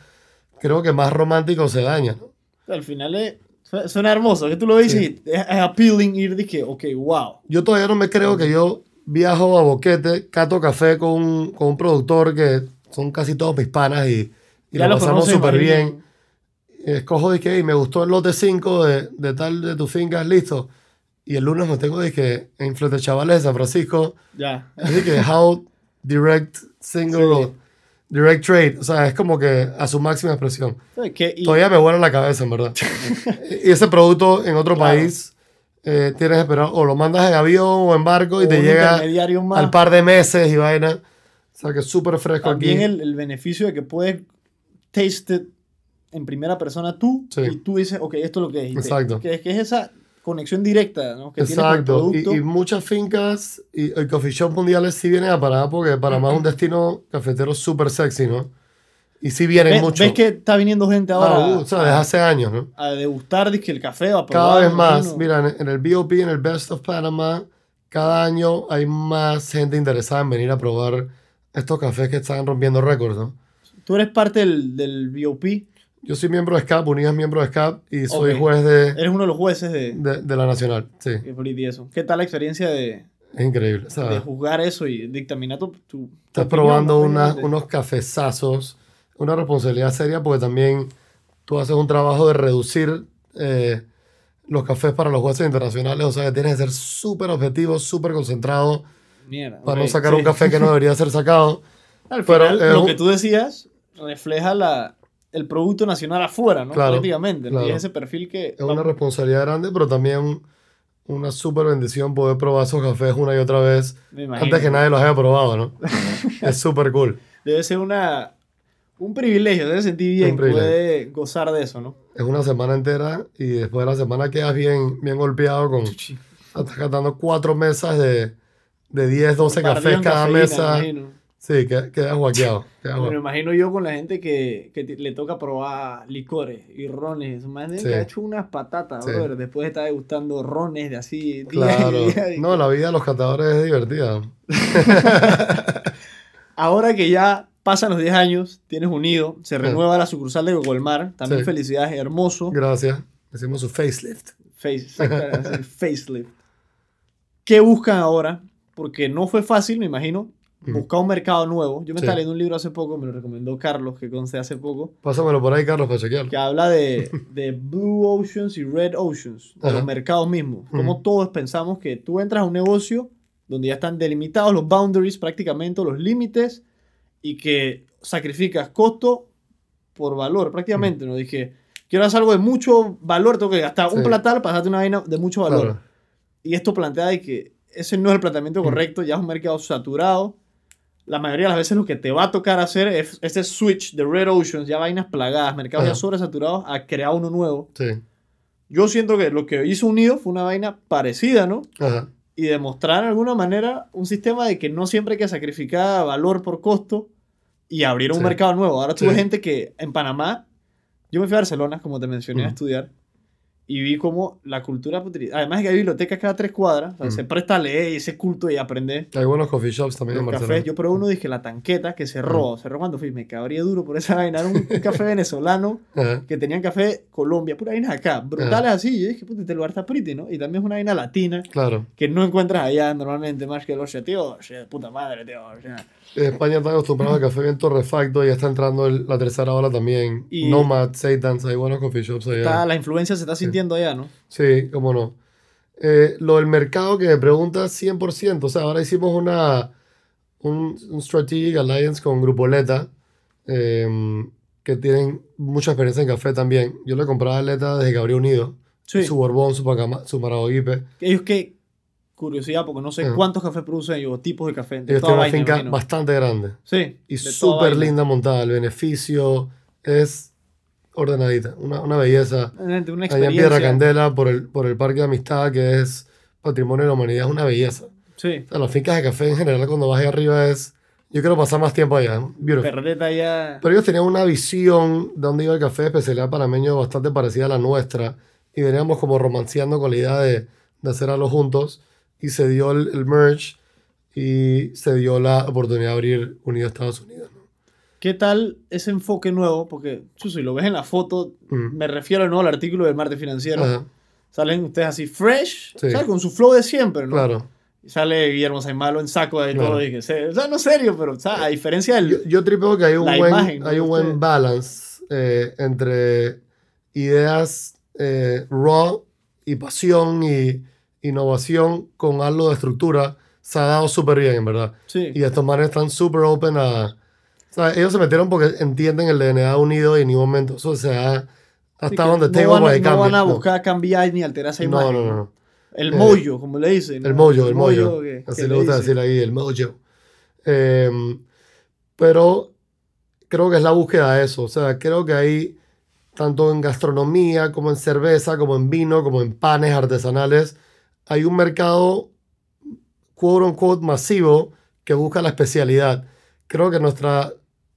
Creo que más romántico se daña, ¿no? Al final es, su- suena hermoso. Que tú lo dices Sí. es, es appealing ir de que, ok, wow. Yo todavía no me creo que yo viajo a Boquete, cato café con un, con un productor que son casi todos mis panas y, y lo pasamos súper imagino. bien. Escojo de que "Hey, me gustó el lote 5 de, de tal de tu finca, listo. Y el lunes me tengo de que en Flete Chavales de San Francisco, Ya. así que how direct single Sí. o direct trade, o sea, es como que a su máxima expresión. ¿Sabes qué? Y- Todavía me vuela la cabeza, en verdad. y ese producto en otro Claro. país eh, tienes que esperar o lo mandas en avión o en barco y o te un llega al par de meses y vaina. O sea, que es súper fresco También aquí. el, el beneficio de que puedes taste it en primera persona tú Sí. y tú dices, ok, esto es lo que es. y te- Exacto. Que, que es esa conexión directa ¿no? que Exacto. con el Y, y muchas fincas y, y coffee shop mundiales sí vienen a Panamá porque Panamá es un destino cafetero súper sexy, ¿no? Y sí vienen ¿Ves, mucho. ves que está viniendo gente Ah, ahora uh, o sea, desde a, hace años, ¿no? a degustar dizque, el café a Cada probar, vez más. imagino? Mira, en, en el BOP, en el Best of Panama, cada año hay más gente interesada en venir a probar estos cafés que están rompiendo récords, ¿no? Tú eres parte del, del BOP, Yo soy miembro de SCAP, Unidas es miembro de SCAP y soy Ok. juez de, eres uno de los jueces de, de, de la Nacional. Sí, de eso. ¿Qué tal la experiencia de, es increíble. de ¿sabes? juzgar eso y dictaminar tu, tu- Estás opinión, probando ¿no? Obviamente. unos cafezazos, una responsabilidad seria porque también tú haces un trabajo de reducir eh, los cafés para los jueces internacionales, o sea que tienes que ser súper objetivo, súper concentrado Mierda, para no ok, sacar sí. un café que no debería ser sacado. Al Pero final, es lo un- que tú decías refleja la, el producto nacional afuera, ¿no? Claro, Prácticamente. ¿no? Y claro. es ese perfil que... Es una responsabilidad grande, pero también una súper bendición poder probar esos cafés una y otra vez antes que nadie los haya probado, ¿no? es súper cool. Debe ser una, un privilegio, debe sentir bien puede gozar de eso, ¿no? Es una semana entera y después de la semana quedas bien, bien golpeado con... Estás catando cuatro mesas de, de 10, 12 Bombardean cafés cada cafeína, mesa. me. Sí, que- quedas guaqueado. quedas Me imagino yo con la gente que, que le toca probar licores y rones. Más de Sí. que ha hecho unas patatas, Sí. brother, después de estar degustando rones de así. día Claro. día y- No, la vida de los catadores es divertida. Ahora que ya Pasan los 10 años, tienes unido, se renueva la sucursal de Gogolmar, también felicidades, hermoso. Gracias. Hicimos su facelift. Face, facelift. ¿Qué buscan ahora? Porque no fue fácil, me imagino. Buscar un mercado nuevo. Yo me Sí. estaba leyendo un libro hace poco, me lo recomendó Carlos, que conste hace poco, Pásamelo por ahí, Carlos, para chequearlo. que habla de, de Blue Oceans y Red Oceans, de Ajá. los mercados mismos. Como todos pensamos que tú entras a un negocio donde ya están delimitados los boundaries prácticamente, los límites, y que sacrificas costo por valor prácticamente. No dije, quiero hacer algo de mucho valor, tengo que gastar un Sí. platal para darte una vaina de mucho valor. Claro. Y esto plantea de que ese no es el planteamiento Mm. correcto, ya es un mercado saturado. La mayoría de las veces lo que te va a tocar hacer es este switch de Red Oceans, ya vainas plagadas, mercados ya Ajá. sobresaturados, a crear uno nuevo. Sí. Yo siento que lo que hizo Unido fue una vaina parecida, ¿no? Ajá. Y demostrar de alguna manera un sistema de que no siempre hay que sacrificar valor por costo y abrir un Sí. mercado nuevo. Ahora Sí. tuve gente que en Panamá, yo me fui a Barcelona, como te mencioné, a Ujú. estudiar, y vi como la cultura, putri- además de que hay bibliotecas cada tres cuadras, o sea, Ujú. se presta a leer y ese culto y aprender. Hay buenos coffee shops también en cafés, Barcelona. yo probé uno, dije, la tanqueta, que cerró, cerró cuando fui, me cabría duro por esa vaina, era un, un café venezolano que tenían café Colombia, pura vainas acá, brutales así, yo dije, puta, este lugar está pretty, ¿no? Y también es una vaina latina, Claro. que no encuentras allá normalmente más que los tío, oye, puta madre, tío. España están acostumbrados al café bien torrefacto y ya está entrando el- la tercera ola también. Y- Nomad, Satan's, hay buenos coffee shops allá. Está- la influencia se está sintiendo allá, ¿no? Sí, cómo no. Eh, lo del mercado que me pregunta 100%. O sea, ahora hicimos una, un, un Strategic Alliance con Grupoleta, eh, que tienen mucha experiencia en café también. Yo le compraba a Leta desde que habría unido. Sí. Su Borbón, su, Pacama, su Maragogipe. Ellos que, curiosidad, porque no sé Ajá. cuántos cafés producen ellos, tipos de café. De Ellos toda tienen una finca bastante grande. Sí. Y súper linda montada. El beneficio es ordenadita. Una, una belleza. Una Allá en Piedra. Candela, por el, por el Parque de Amistad, que es Patrimonio de la Humanidad, es una belleza. Sí. O sea, las fincas de café en general, cuando vas ahí arriba, es. Yo quiero pasar más tiempo allá. Beautiful. Perdeta ya. Pero ellos tenían una visión de dónde iba el café de especialidad panameño bastante parecida a la nuestra. Y veníamos como romanceando con la idea de, de hacer algo juntos. Y se dio el, el merge y se dio la oportunidad de abrir Unido Estados Unidos. ¿no? ¿Qué tal ese enfoque nuevo? Porque, y lo ves en la foto, Mm. me refiero ¿no? al artículo del Marte Financiero. Ajá, Salen ustedes así fresh, Sí. ¿sabes? Con su flow de siempre, ¿no? claro. Y sale Guillermo Saimalo en saco de Claro. todo. Y que se, o sea, no serio, pero, o sea, a diferencia del. Yo, yo tripeo que hay un buen, imagen, ¿no? hay un de buen ustedes. balance eh, entre ideas eh, raw y pasión y innovación con algo de estructura. Se ha dado súper bien, en verdad. sí. Y estos manes están súper open a... O sea, ellos se metieron porque entienden el DNA unido y en ningún momento eso se ha, ha Sí, estado que donde no tengo van, no van a buscar cambiar ni alterar esa No, imagen. no, no, no. El Eh, mollo, como le dicen. El mollo, el mollo. que- Así que le gusta decir ahí, el mojo. Eh, pero creo que es la búsqueda de eso. O sea, creo que hay, tanto en gastronomía, como en cerveza, como en vino, como en panes artesanales, hay un mercado, quote unquote, masivo que busca la especialidad. Creo que nuestra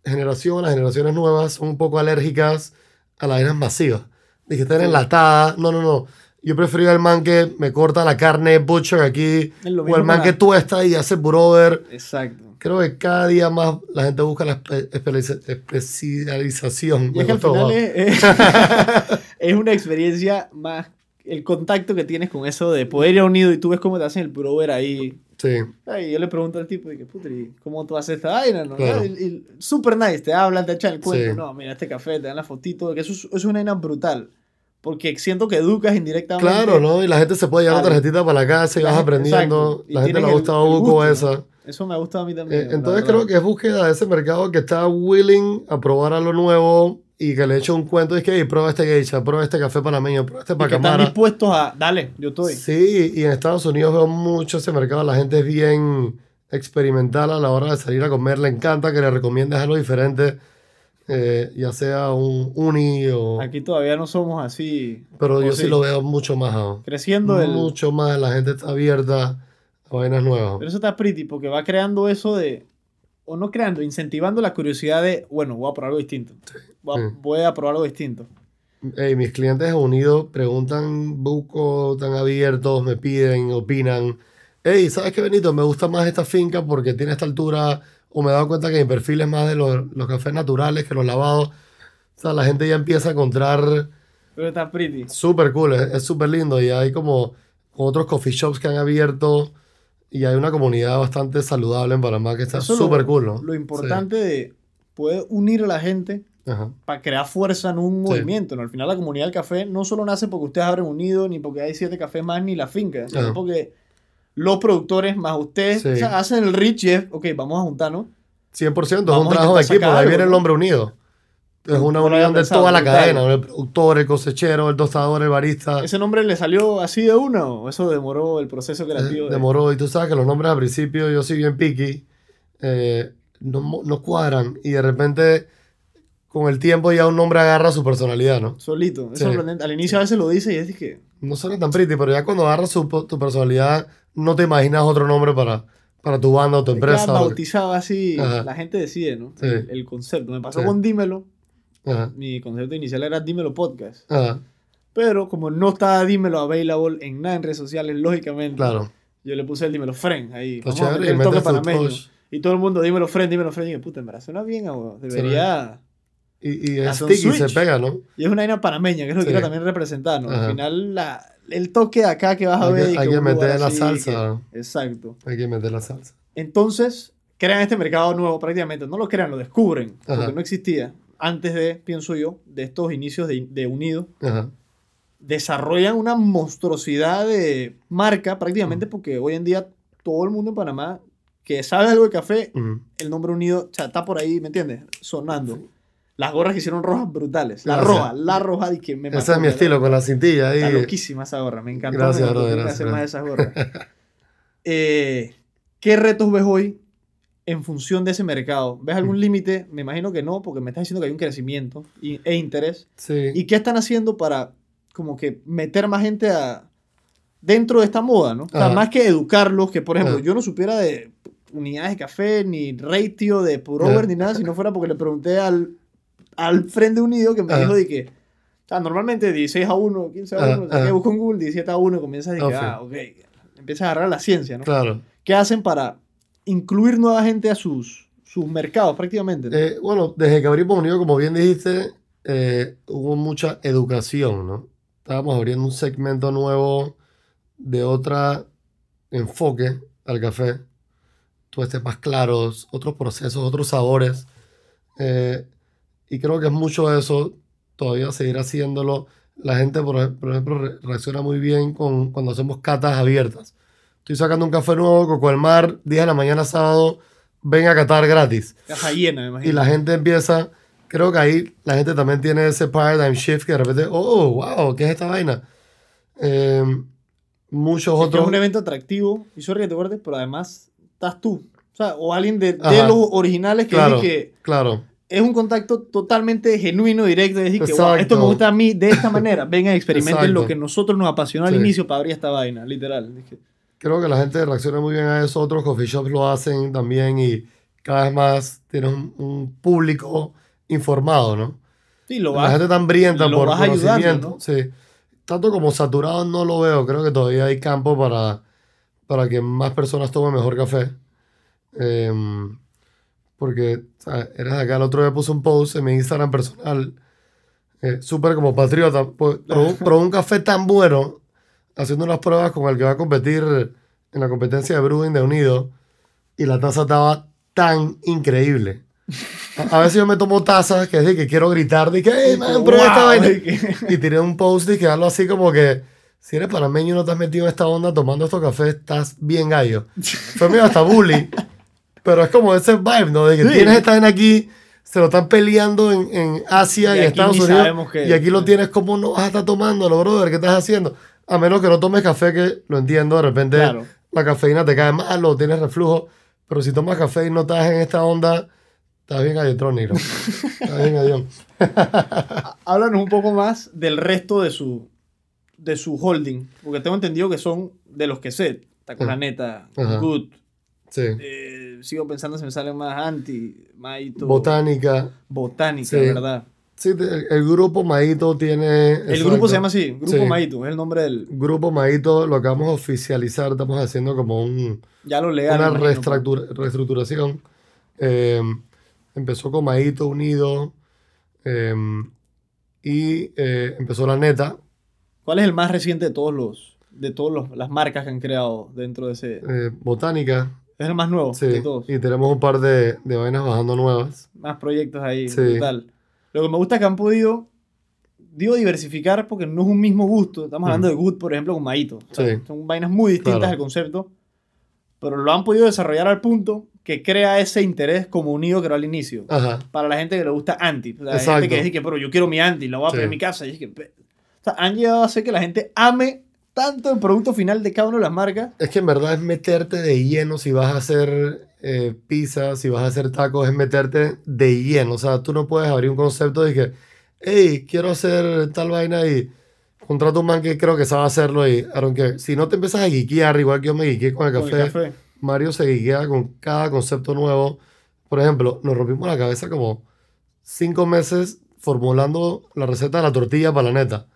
generación, las generaciones nuevas, son un poco alérgicas a las vainas masivas. Dijiste Sí. enlatada. No, no, no. Yo prefería el man que me corta la carne butcher aquí, o el man para- que tuesta y hace purover. Exacto. Creo que cada día más la gente busca la espe- especializa- especialización. Y es que al final es, es- es una experiencia más. El contacto que tienes con eso de poder ir a unido y tú ves cómo te hacen el prover ahí. Sí, Ay, yo le pregunto al tipo, y que, "Putri, ¿cómo tú haces esta vaina? No? Claro. Y- y super nice, te hablan, te echan el cuento. Sí. No, mira este café, te dan la fotito. Que eso, es- eso es una vaina brutal. Porque siento que educas indirectamente. claro, ¿no? Y la gente se puede llevar una tarjetita para la casa y La vas gente- aprendiendo. Y La gente le ha gustado buco esa. Eso me ha gustado a mí también. Eh, entonces creo que es búsqueda de ese mercado que está willing a probar algo nuevo y que le eche un cuento. Es que, "Hey, prueba este geisha, prueba este café panameño, prueba este que están pacamara. dispuestos a. Dale, yo estoy. Sí, y en Estados Unidos veo mucho ese mercado. La gente es bien experimental a la hora de salir a comer. Le encanta que le recomiendes algo diferente, eh, ya sea un uni o... Aquí todavía no somos así. Pero yo sí. sí. lo veo mucho más aún. Creciendo el. Mucho más. La gente está abierta a vainas nuevas. Pero eso está pretty porque va creando eso de. O no creando, incentivando la curiosidad de. Bueno, voy a probar algo distinto. Voy a, Sí. voy a probar algo distinto. Ey, mis clientes unidos preguntan buco, tan abiertos, me piden, opinan. Hey, ¿sabes qué, Benito? Me gusta más esta finca porque tiene esta altura o me he dado cuenta que mi perfil es más de los, los cafés naturales que los lavados. O sea, la gente ya empieza a encontrar Pero está pretty. súper cool, es es súper lindo y hay como otros coffee shops que han abierto y hay una comunidad bastante saludable en Panamá que está súper cool, ¿no? Lo importante de poder unir a la gente Sí. Ajá. para crear fuerza en un Sí. movimiento. ¿no? Al final la comunidad del café no solo nace porque ustedes abren unido, ni porque hay siete cafés más, ni la finca, sino Ajá. porque los productores más ustedes Sí. o sea, hacen el rich y es, ok, vamos a juntarnos. 100% es un trabajo de equipo, ahí viene el ¿no? nombre unido. Es una No unión de pensado, toda la cadena, el productor, el cosechero, el tostador, el barista. ¿Ese nombre le salió así de una o eso demoró el proceso creativo? Eh, de- demoró y tú sabes que los nombres al principio yo soy bien picky eh, no, no cuadran y de repente con el tiempo ya un nombre agarra su personalidad no Solito. Es Sí. sorprendente. Al inicio a veces lo dice y es que... no suena tan pretty pero ya cuando agarra su, tu personalidad no te imaginas otro nombre para, para tu banda o tu Ya empresa que- bautizado así, Ajá. la gente decide, ¿no? Sí. El, el concepto. Me pasó Sí. con Dímelo. Ajá, Mi concepto inicial era Dímelo Podcast. ajá, Pero como no estaba Dímelo available en nada en redes sociales, lógicamente, claro yo le puse el Dímelo Friend ahí. Vamos a meter el toque panameño. Y todo el mundo, Dímelo Friend, Dímelo Friend. Y dije, puta, en verdad suena bien, abuelo. Debería... y, y es se pega no Y es una vaina panameña, que es lo que Sí. quiero también representar, ¿no? Al Ajá. final, la, el toque de acá que vas a Hay ver... que- y hay que meter la así, salsa. que- exacto. hay que meter la salsa Entonces, crean este mercado nuevo prácticamente. No lo crean, lo descubren. Ajá. Porque no existía. Antes de, pienso yo, de estos inicios de, de Unido, ajá desarrollan una monstruosidad de marca prácticamente porque hoy en día todo el mundo en Panamá que sabe algo de café, el nombre Unido o sea, está por ahí, ¿me entiendes? Sonando. Las gorras que hicieron rojas brutales. La Gracias. roja, la roja y que me ese es mi estilo con la cintilla ahí Está loquísima esa gorra, me encantó. Gracias, brother, gracias, hacer más de esas gorras. Eh, ¿Qué retos ves hoy en función de ese mercado? ¿Ves Mm. algún límite? Me imagino que no, porque me estás diciendo que hay un crecimiento y- e interés. sí ¿Y qué están haciendo para como que meter más gente a, dentro de esta moda, ¿no? O sea, más que educarlos, que por ejemplo, Ajá. yo no supiera de unidades de café, ni ratio de purover, Ajá. ni nada, si no fuera porque le pregunté al, al Frente Unido que me Ajá. dijo de que, o sea, normalmente 16 a 1, 15 a 1, Ajá, no sé qué, ajá. busco en Google 17 a 1, comienzas a decir, ah, ok, empiezas a agarrar la ciencia, ¿no? claro ¿Qué hacen para incluir nueva gente a sus, sus mercados prácticamente? Eh, bueno, desde que abrimos Unido, como bien dijiste, eh, hubo mucha educación, ¿no? Estábamos abriendo un segmento nuevo de otro enfoque al café. Tuestes más claros, otros procesos, otros sabores. Eh, y creo que es mucho eso. Todavía seguir haciéndolo. La gente, por, ej- por ejemplo, re- reacciona muy bien con, cuando hacemos catas abiertas. Estoy sacando un café nuevo, Coco del Mar, 10 de la mañana sábado, ven a catar gratis. Caja llena, me imagino. Y la gente empieza, creo que ahí la gente también tiene ese paradigm shift que de repente, oh, wow, ¿qué es esta vaina? Eh, muchos Sí, otros... es un evento atractivo, y sorry que te cortes, pero además estás tú. O sea, o alguien de, de los originales que Claro, dice que claro, es un contacto totalmente genuino, directo, de decir que. "Wow, esto me gusta a mí de esta manera, vengan, experimenten lo Exacto. que nosotros nos apasionó al Sí. inicio para abrir esta vaina, literal. Dije, creo que la gente reacciona muy bien a eso, otros coffee shops lo hacen también y cada vez más tienes un, un público informado, ¿no? Sí, lo la vas, gente tan hambrienta lo por vas conocimiento. ¿no? Sí. Tanto como saturado no lo veo. Creo que todavía hay campo para, para que más personas tomen mejor café. Em, porque, ¿sabes? Eres acá. El otro día puse un post en mi Instagram personal. eh, Súper como patriota. pues, probé un café tan bueno haciendo unas pruebas con el que va a competir en la competencia de Brewing de Unido. Y la taza estaba tan increíble. A, a veces yo me tomo tazas que es de que quiero gritar, de que, hey, man, prueba esta "Wow", vaina. de que- Y tiré un post y que algo así como que, si eres panameño y no te has metido en esta onda tomando estos cafés, estás bien gallo. Fue medio hasta bully, pero es como ese vibe, ¿no? De que Sí. tienes esta vaina aquí, se lo están peleando en, en Asia Y y, Estados ni Unidos, qué- y aquí lo tienes como no vas a estar tomándolo, brother, ¿qué estás haciendo? A menos que no tomes café, que lo entiendo, de repente Claro. la cafeína te cae mal o tienes reflujo, pero si tomas café y no estás en esta onda, estás bien gallotrónico. estás bien gallón. Háblanos un poco más del resto de su, de su holding, porque tengo entendido que son de los que sé. Tacolaneta, Ajá. Good, Sí. eh, sigo pensando si me salen más Anti, Maito, Botánica. Botánica, Sí. ¿verdad? Sí, el, el grupo Maito tiene... El exacto. grupo se llama así, Grupo Sí. Maito, es el nombre del... Grupo Maito lo acabamos de oficializar, estamos haciendo como un, Ya lo legal. una imagino, pues. reestructura- reestructuración. Eh, empezó con Maito Unido. eh, y eh, empezó la neta. ¿Cuál es el más reciente de todos los de todas las marcas que han creado dentro de ese? eh, botánica. Es el más nuevo Sí. de todos. Y tenemos un par de, de vainas bajando nuevas. Más proyectos ahí, Sí. Lo que me gusta es que han podido, digo diversificar porque no es un mismo gusto. Estamos hablando de Good, por ejemplo, con Maito. O sea, Sí. Son vainas muy distintas Claro. del concepto, pero lo han podido desarrollar al punto que crea ese interés como unido que era al inicio. Ajá. Para la gente que le gusta anti. O sea, hay gente que dice que, pero yo quiero mi anti, la voy a Sí. poner en mi casa. Y que, o sea, han llegado a hacer que la gente ame tanto el producto final de cada una de las marcas. Es que en verdad es meterte de lleno si vas a hacer eh, pizza, si vas a hacer tacos, es meterte de lleno. O sea, tú no puedes abrir un concepto de que, hey, quiero hacer tal vaina y contrato un man que creo que sabe hacerlo y, care. Si no te empiezas a guiquear, igual que yo me guiqueé con el con café, el café. Mario se guiquea con cada concepto nuevo. Por ejemplo, nos rompimos la cabeza como cinco meses formulando la receta de la tortilla para la neta.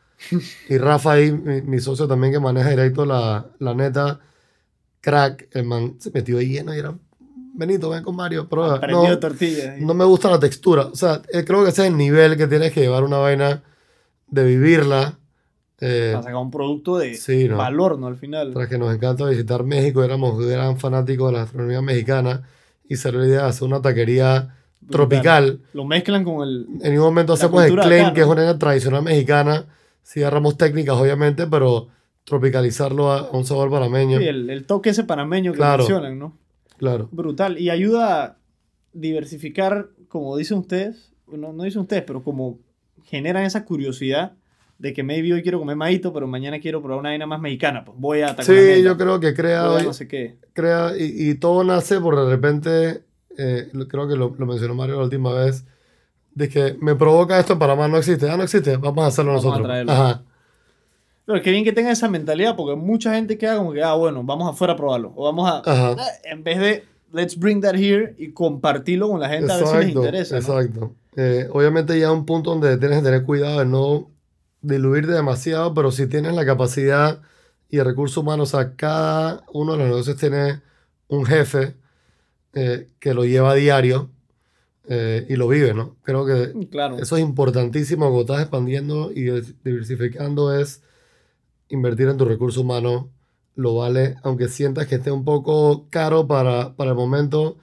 Y Rafa ahí, mi, mi socio también que maneja directo la, la neta, crack, el man se metió de lleno y era, Benito, ven con Mario, prueba. No, tortillas. no me gusta la textura. O sea, eh, creo que ese es el nivel que tienes que llevar una vaina de vivirla. eh, Para sacar un producto de Sí, ¿no? valor, ¿no? Al final. tras que nos encanta visitar México, éramos gran fanáticos de la gastronomía mexicana y se la idea de hacer una taquería tropical. Lo mezclan con el. En ningún momento hacemos el claim acá, que es ¿no? una idea tradicional mexicana. Sí agarramos técnicas, obviamente, pero tropicalizarlo a, a un sabor panameño. sí, el, el toque ese panameño que Claro. mencionan, ¿no? Claro. Brutal. Y ayuda a diversificar, como dicen ustedes, no, no dicen ustedes, pero como generan esa curiosidad de que maybe hoy quiero comer maíto, pero mañana quiero probar una vaina más mexicana. Pues voy a Sí, yo creo que crea, a hoy- no sé qué. crea y, y todo nace por de repente, eh, creo que lo, lo mencionó Mario la última vez, de que me provoca esto en Panamá, no existe. Ah, no existe, vamos a hacerlo Vamos a nosotros. traerlo. Ajá. Pero qué bien que tengan esa mentalidad, porque mucha gente queda como que, ah, bueno, vamos afuera a probarlo. O vamos a. Ajá. En vez de, let's bring that here y compartirlo con la gente a ver si les interesa. ¿no? Exacto. Eh, obviamente ya un punto donde tienes que tener cuidado de no diluirte demasiado, pero si tienes la capacidad y el recurso humano, o sea, cada uno de los negocios tiene un jefe eh, que lo lleva a diario eh, y lo vive, ¿no? Creo que Claro. eso es importantísimo cuando estás expandiendo y diversificando es invertir en tu recurso humano. Lo vale, aunque sientas que esté un poco caro para, para el momento,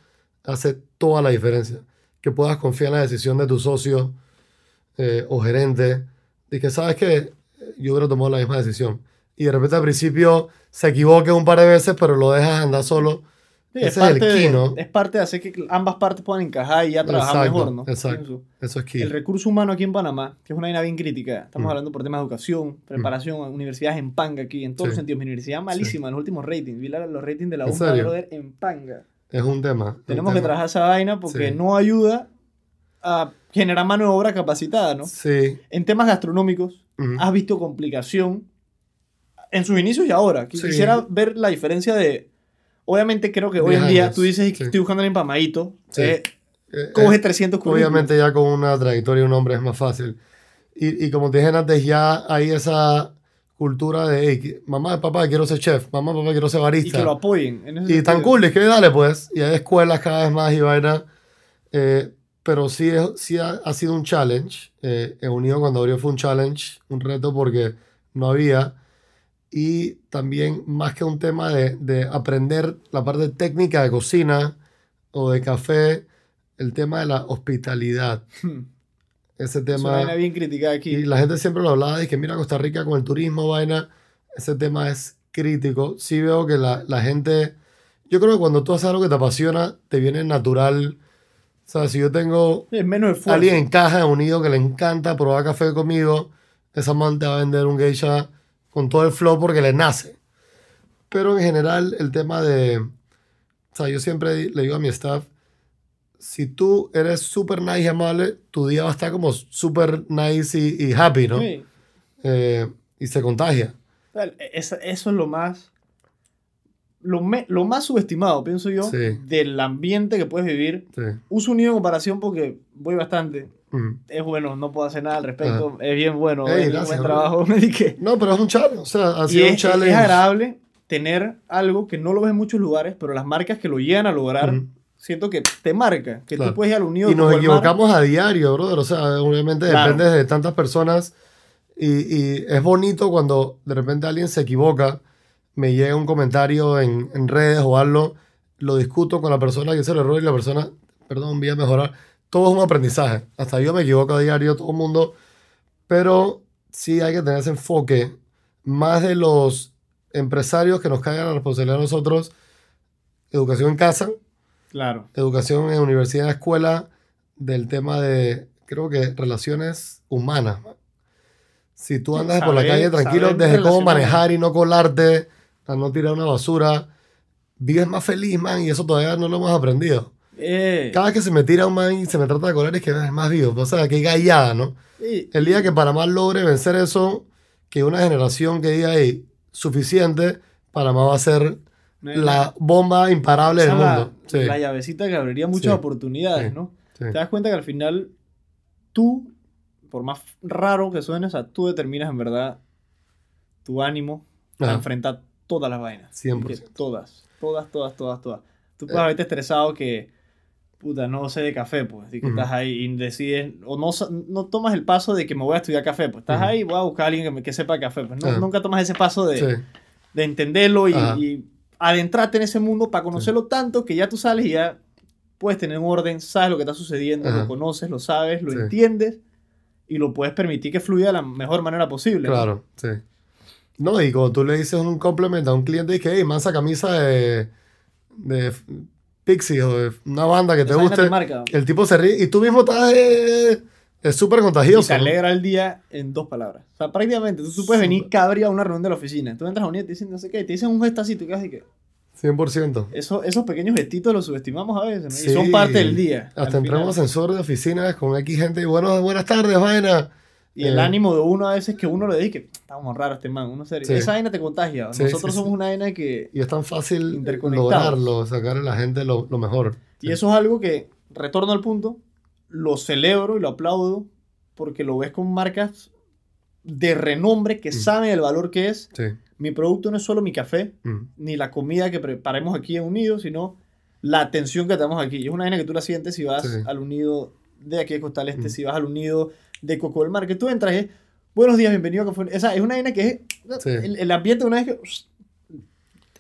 hace toda la diferencia. Que puedas confiar en la decisión de tu socio eh, o gerente, de que sabes que yo hubiera tomado la misma decisión. Y de repente al principio se equivoque un par de veces, pero lo dejas andar solo. Sí, Ese es, es el parte key, de, ¿no? es parte de hacer que ambas partes puedan encajar y ya trabajar Exacto, mejor, ¿no? exacto. Eso es key. El recurso humano aquí en Panamá, que es una vaina bien crítica, estamos Mm. hablando por temas de educación, preparación, universidades en panga aquí, en todos los Sí. sentidos. Mi universidad malísima en los últimos ratings. Vi los ratings de la ¿En UNCA, serio? brother, en panga. Es un tema. un Tenemos que trabajar esa vaina porque Sí. no ayuda a generar mano de obra capacitada, ¿no? Sí. En temas gastronómicos, has visto complicación en sus inicios y ahora. Qui- Sí. Quisiera ver la diferencia de. Obviamente, creo que hoy en día años, tú dices que sí. estoy buscando el empamadito. Sí. eh, Eh, coge eh, 300 currículums. Obviamente ya con una trayectoria y un nombre es más fácil. Y, y como te dije antes, ya hay esa cultura de, "Hey, mamá, papá, quiero ser chef, mamá, papá, quiero ser Y barista. que lo apoyen. en ese Y tan cool, es que dale pues. Y hay escuelas cada vez más y vaina. Eh, pero sí, es- sí ha, ha sido un challenge. Eh, en Unido cuando abrió fue un challenge, un reto porque no había. Y también más que un tema de, de aprender la parte técnica de cocina o de café, el tema de la hospitalidad. Hmm. Ese Es una tema... vaina bien criticada aquí. Y la gente siempre lo hablaba de que mira Costa Rica con el turismo, vaina. Ese tema es crítico. Sí veo que la, la gente. Yo creo que cuando tú haces algo que te apasiona, te viene natural. O sea, si yo tengo Es menos alguien en caja unido que le encanta probar café conmigo, esa man te va a vender un geisha con todo el flow porque le nace. Pero en general, el tema de. O sea, yo siempre le digo a mi staff: si tú eres súper nice y amable, tu día va a estar como súper nice y, y happy, ¿no? Sí. Eh, y se contagia. Eso es lo más. Lo, me- lo más subestimado, pienso yo, Sí. del ambiente que puedes vivir. Sí. Uso unido en comparación porque voy bastante. Es bueno, no puedo hacer nada al respecto. Es bien bueno. Ey, es un buen trabajo. No, pero es un challenge. O sea, ha sido es, un es- challenge. es agradable tener algo que no lo ves en muchos lugares, pero las marcas que lo llegan a lograr siento que te marca, que Claro. tú puedes ir al unido Y nos equivocamos a diario, brother. O sea, obviamente Claro. depende de tantas personas. Y, y es bonito cuando de repente alguien se equivoca, me llega un comentario en, en redes o algo, lo discuto con la persona que hizo el error y la persona, perdón, voy a mejorar. Todo es un aprendizaje. Hasta yo me equivoco a diario, todo el mundo. Pero sí hay que tener ese enfoque más de los empresarios que nos caigan la responsabilidad a nosotros. Educación en casa, Claro. educación en universidad, escuela, del tema de, creo que, relaciones humanas. man. Si tú andas por la calle tranquilo, desde cómo manejar y no colarte, a no tirar una basura, vives más feliz, man, y eso todavía no lo hemos aprendido. Eh, Cada vez que se me tira un man y se me trata de colar, es que es más vivo. O sea, que gallada, ¿no? El día que Panamá logre vencer eso, que una generación que diga, hey, suficiente, Panamá va a ser la bomba imparable del es la- mundo. Sí, La llavecita que abriría muchas Sí. oportunidades, Sí. ¿no? Te das cuenta que al final tú, por más raro que suene, o sea, tú determinas en verdad tu ánimo para enfrentar todas las vainas. 100%. Que Todas, todas, todas, todas, todas. Tú Eh. puedes haberte estresado que, puta, no sé de café, pues, y que estás ahí y decides, o no, no tomas el paso de que me voy a estudiar café, pues estás ahí y voy a buscar a alguien que, me- que sepa café, pues no- nunca tomas ese paso de, Sí. de entenderlo y, adentrarte en ese mundo para conocerlo tanto que ya tú sales y ya puedes tener un orden, sabes lo que está sucediendo, lo conoces, lo sabes, lo Sí. entiendes y lo puedes permitir que fluya de la mejor manera posible. ¿no? Claro, sí. No, y cuando tú le dices un complemento a un cliente y que, hey, mansa camisa de, de Pixie o una banda que te guste, te marca. el tipo se ríe y tú mismo estás, eh, es súper Y contagioso. te ¿no? alegra el día en dos palabras. O sea, prácticamente tú, tú puedes venir cabrio a una reunión de la oficina. Tú entras a una y te dicen no sé qué, te dicen un tú quedas así que... 100%. Eso, esos pequeños gestitos los subestimamos a veces, ¿no? Sí. Y son parte del día. Hasta entramos final. ascensor de oficinas con X gente y bueno, buenas tardes, vaina. Y el Eh, ánimo de uno a veces que uno le dice que estamos raros este man, uno serio. Sí. Esa vaina te contagia. Sí, Nosotros sí, somos una vaina que... Y es tan fácil lograrlo, sacar a la gente lo, lo mejor. Y eso es algo que, retorno al punto, lo celebro y lo aplaudo porque lo ves con marcas de renombre que Mm. saben el valor que es. Mi producto no es solo mi café, Mm. ni la comida que preparemos aquí en Unido, sino la atención que tenemos aquí. Y es una vaina que tú la sientes si vas al Unido de aquí de Costa del Este, Mm. si vas al Unido de Coco del Mar, que tú entras y es, buenos días, bienvenido a Café. Esa es una vaina que es Sí. el, el ambiente una vez que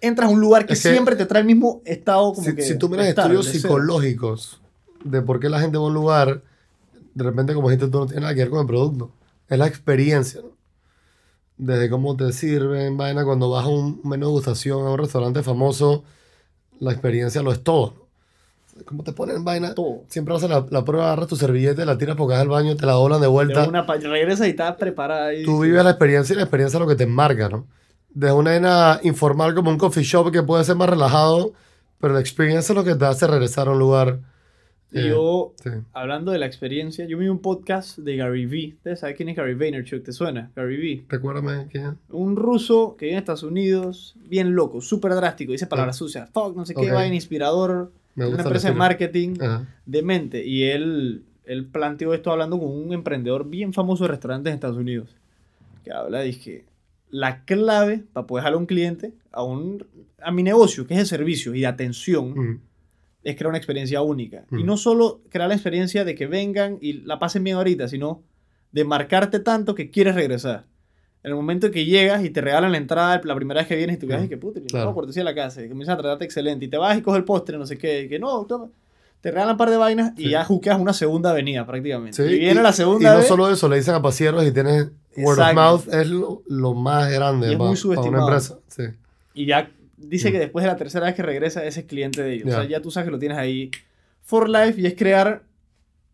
entras a un lugar que, Es que- siempre te trae el mismo estado como Si, que si tú miras estudios psicológicos de por qué la gente va a un lugar, de repente, como dijiste, tú no tienes nada que ver con el producto. Es la experiencia, ¿no? Desde cómo te sirven, vaina, cuando vas a un menú de gustación a un restaurante famoso, la experiencia lo es todo. ¿no? ¿Cómo te ponen vaina? Todo. Siempre haces la, la prueba, agarras tu servilleta, la tiras porque vas al baño, te la doblan de De vuelta. una pa- regresas y estás preparada ahí. Tú vives la experiencia y la experiencia es lo que te enmarca, ¿no? Desde una arena informal como un coffee shop que puede ser más relajado, pero la experiencia es lo que te hace regresar a un lugar. Y eh, yo, sí. hablando de la experiencia, yo vi un podcast de Gary Vee. ¿Ustedes saben quién es Gary Vaynerchuk? ¿Te suena? Gary Vee. Recuérdame quién es. Un ruso que vive en Estados Unidos, bien loco, súper drástico, dice palabras sucias, fuck, no sé qué, Ok. vaina, inspirador, Me una empresa de marketing Ajá. de mente. Y él, él planteó esto hablando con un emprendedor bien famoso de restaurantes en Estados Unidos. Que habla que la clave para poder jalar a un cliente a, un, a mi negocio, que es de servicio y de atención, Mm, es crear una experiencia única. Y no solo crear la experiencia de que vengan y la pasen bien ahorita, sino de marcarte tanto que quieres regresar. En el momento que llegas y te regalan la entrada la primera vez que vienes y tú quedas, y que puta, y claro. no, cortesía de la casa, y comienzan a tratarte excelente, y te vas y coges el postre, no sé qué, y que no, toma. Te regalan un par de vainas y ya juqueas una segunda avenida prácticamente. Sí, y viene la Y segunda no vez. solo eso, le dicen a pasieros y tienes word of mouth, es lo, lo más grande Y es muy para una subestimado. empresa. Sí. Y ya dice Mm. que después de la tercera vez que regresa, ese es cliente de ellos. O sea, ya tú sabes que lo tienes ahí for life y es crear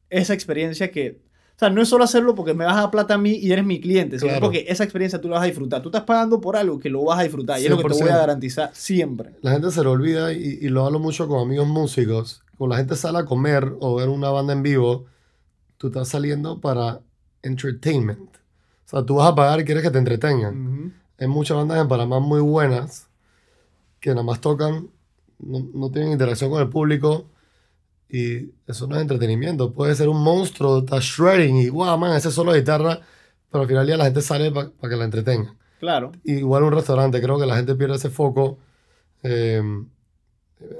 esa experiencia que. Sea, no es solo hacerlo porque me vas a dar plata a mí y eres mi cliente, sino Claro. porque esa experiencia tú la vas a disfrutar. Tú estás pagando por algo que lo vas a disfrutar y es lo que te voy 100%. a garantizar siempre. La gente se lo olvida y, y lo hablo mucho con amigos músicos. Cuando la gente sale a comer o ver una banda en vivo, tú estás saliendo para entertainment. O sea, tú vas a pagar y quieres que te entretengan. Hay muchas bandas en Panamá muy buenas que nada más tocan, no, no tienen interacción con el público y eso no es entretenimiento. Puede ser un monstruo, está shredding y wow, man, ese solo de guitarra, pero al final ya la gente sale para que la entretengan. Claro. Igual un restaurante, creo que la gente pierde ese foco eh,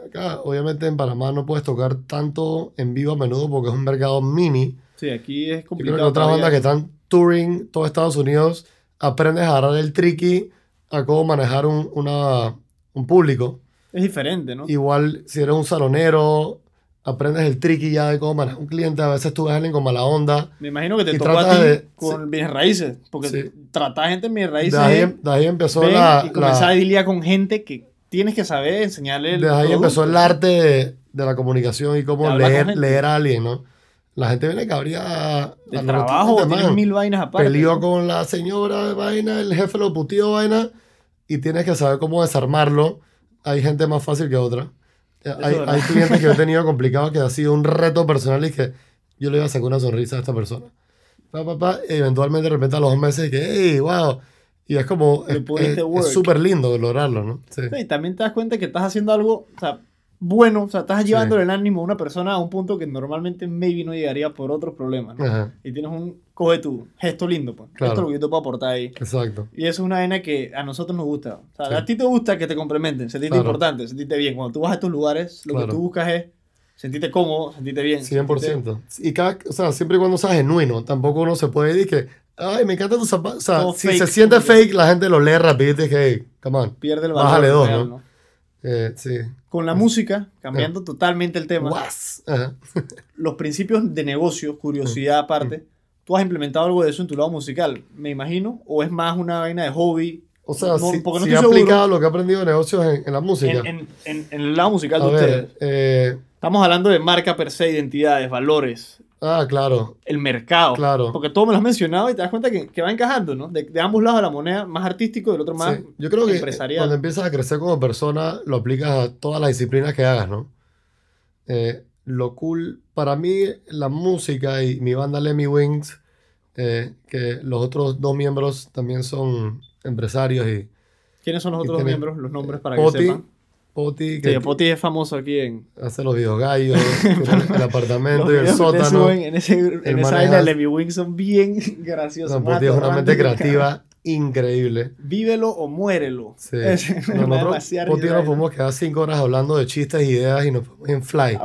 Acá, obviamente en Panamá no puedes tocar tanto en vivo a menudo porque es un mercado mini. Sí, aquí es Yo creo complicado. que otras bandas que están touring todo Estados Unidos, aprendes a agarrar el tricky a cómo manejar un, una- un público. Es diferente, ¿no? Igual si eres un salonero, aprendes el tricky ya de cómo manejar un cliente. A veces tú ves a alguien con mala onda. Me imagino que te tocó a tratas ti de- con bienes raíces. Porque Sí. tratar gente en bienes raíces De ahí, es de ahí empezó ven la, y comenzar a lidiar con gente que tienes que saber enseñarle el de ahí producto. empezó el arte de, de la comunicación y cómo leer, leer a alguien, ¿no? La gente viene que habría de trabajo, tienes mil vainas aparte. peleó con la señora de vaina, el jefe lo putió vaina y tienes que saber cómo desarmarlo. Hay gente más fácil que otra. Hay, hay clientes que yo he tenido complicados que ha sido un reto personal y que yo le iba a sacar una sonrisa a esta persona. Pa, pa, pa, y eventualmente de repente a los dos meses que, hey, wow. Y es como, es- súper lindo lograrlo, ¿no? Sí. Sí, también te das cuenta que estás haciendo algo, o sea, bueno, o sea, estás llevándole el ánimo a una persona a un punto que normalmente maybe no llegaría por otros problemas, ¿no? Ajá, Y tienes un, coge tu gesto lindo, pues. Claro. Esto es lo que yo te puedo aportar ahí. exacto. Y eso es una vaina que a nosotros nos gusta. O sea, Sí. a ti te gusta que te complementen, sentirte Claro. importante, sentirte bien. Cuando tú vas a estos lugares, lo Claro. que tú buscas es sentirte cómodo, sentirte bien. 100%. Y cada, o sea, siempre y cuando sea genuino, tampoco uno se puede decir que, ay, me encanta tu zapato. O sea, Todo si fake, se siente fake, la gente lo lee rapidito y que, hey, come on. Pierde el valor. Bájale dos, real, ¿no? Eh, sí. Con la música, cambiando totalmente el tema, los principios de negocio, curiosidad aparte, tú has implementado algo de eso en tu lado musical, me imagino, o es más una vaina de hobby. O sea, No, si, no si aplicado lo que he aprendido de negocios en, en la música. En, en- en- en el lado musical A de ustedes. ver, eh, Estamos hablando de marca per se, identidades, valores, ah, claro, el mercado. Claro. Porque todo me lo has mencionado y te das cuenta que, que va encajando, ¿no? De, de ambos lados de la moneda, más artístico y del otro más Sí, Yo creo que empresarial. cuando empiezas a crecer como persona, lo aplicas a todas las disciplinas que hagas, ¿no? Eh, lo cool, para mí, la música y mi banda Lemmy Wings, eh, que los otros dos miembros también son empresarios y ¿Quiénes son los otros tiene- miembros? Los nombres para que sepan. Poti, Sí, que Poti es famoso aquí en... hace los videogallos, el apartamento y el sótano. suben en, ese, en esa vaina de Lemmy Wings son bien graciosos. No, Poti es una mente creativa increíble. Vívelo o muérelo. Sí. Es una Nosotros, Poti nos podemos quedar cinco horas hablando de chistes ideas y nos podemos en fly.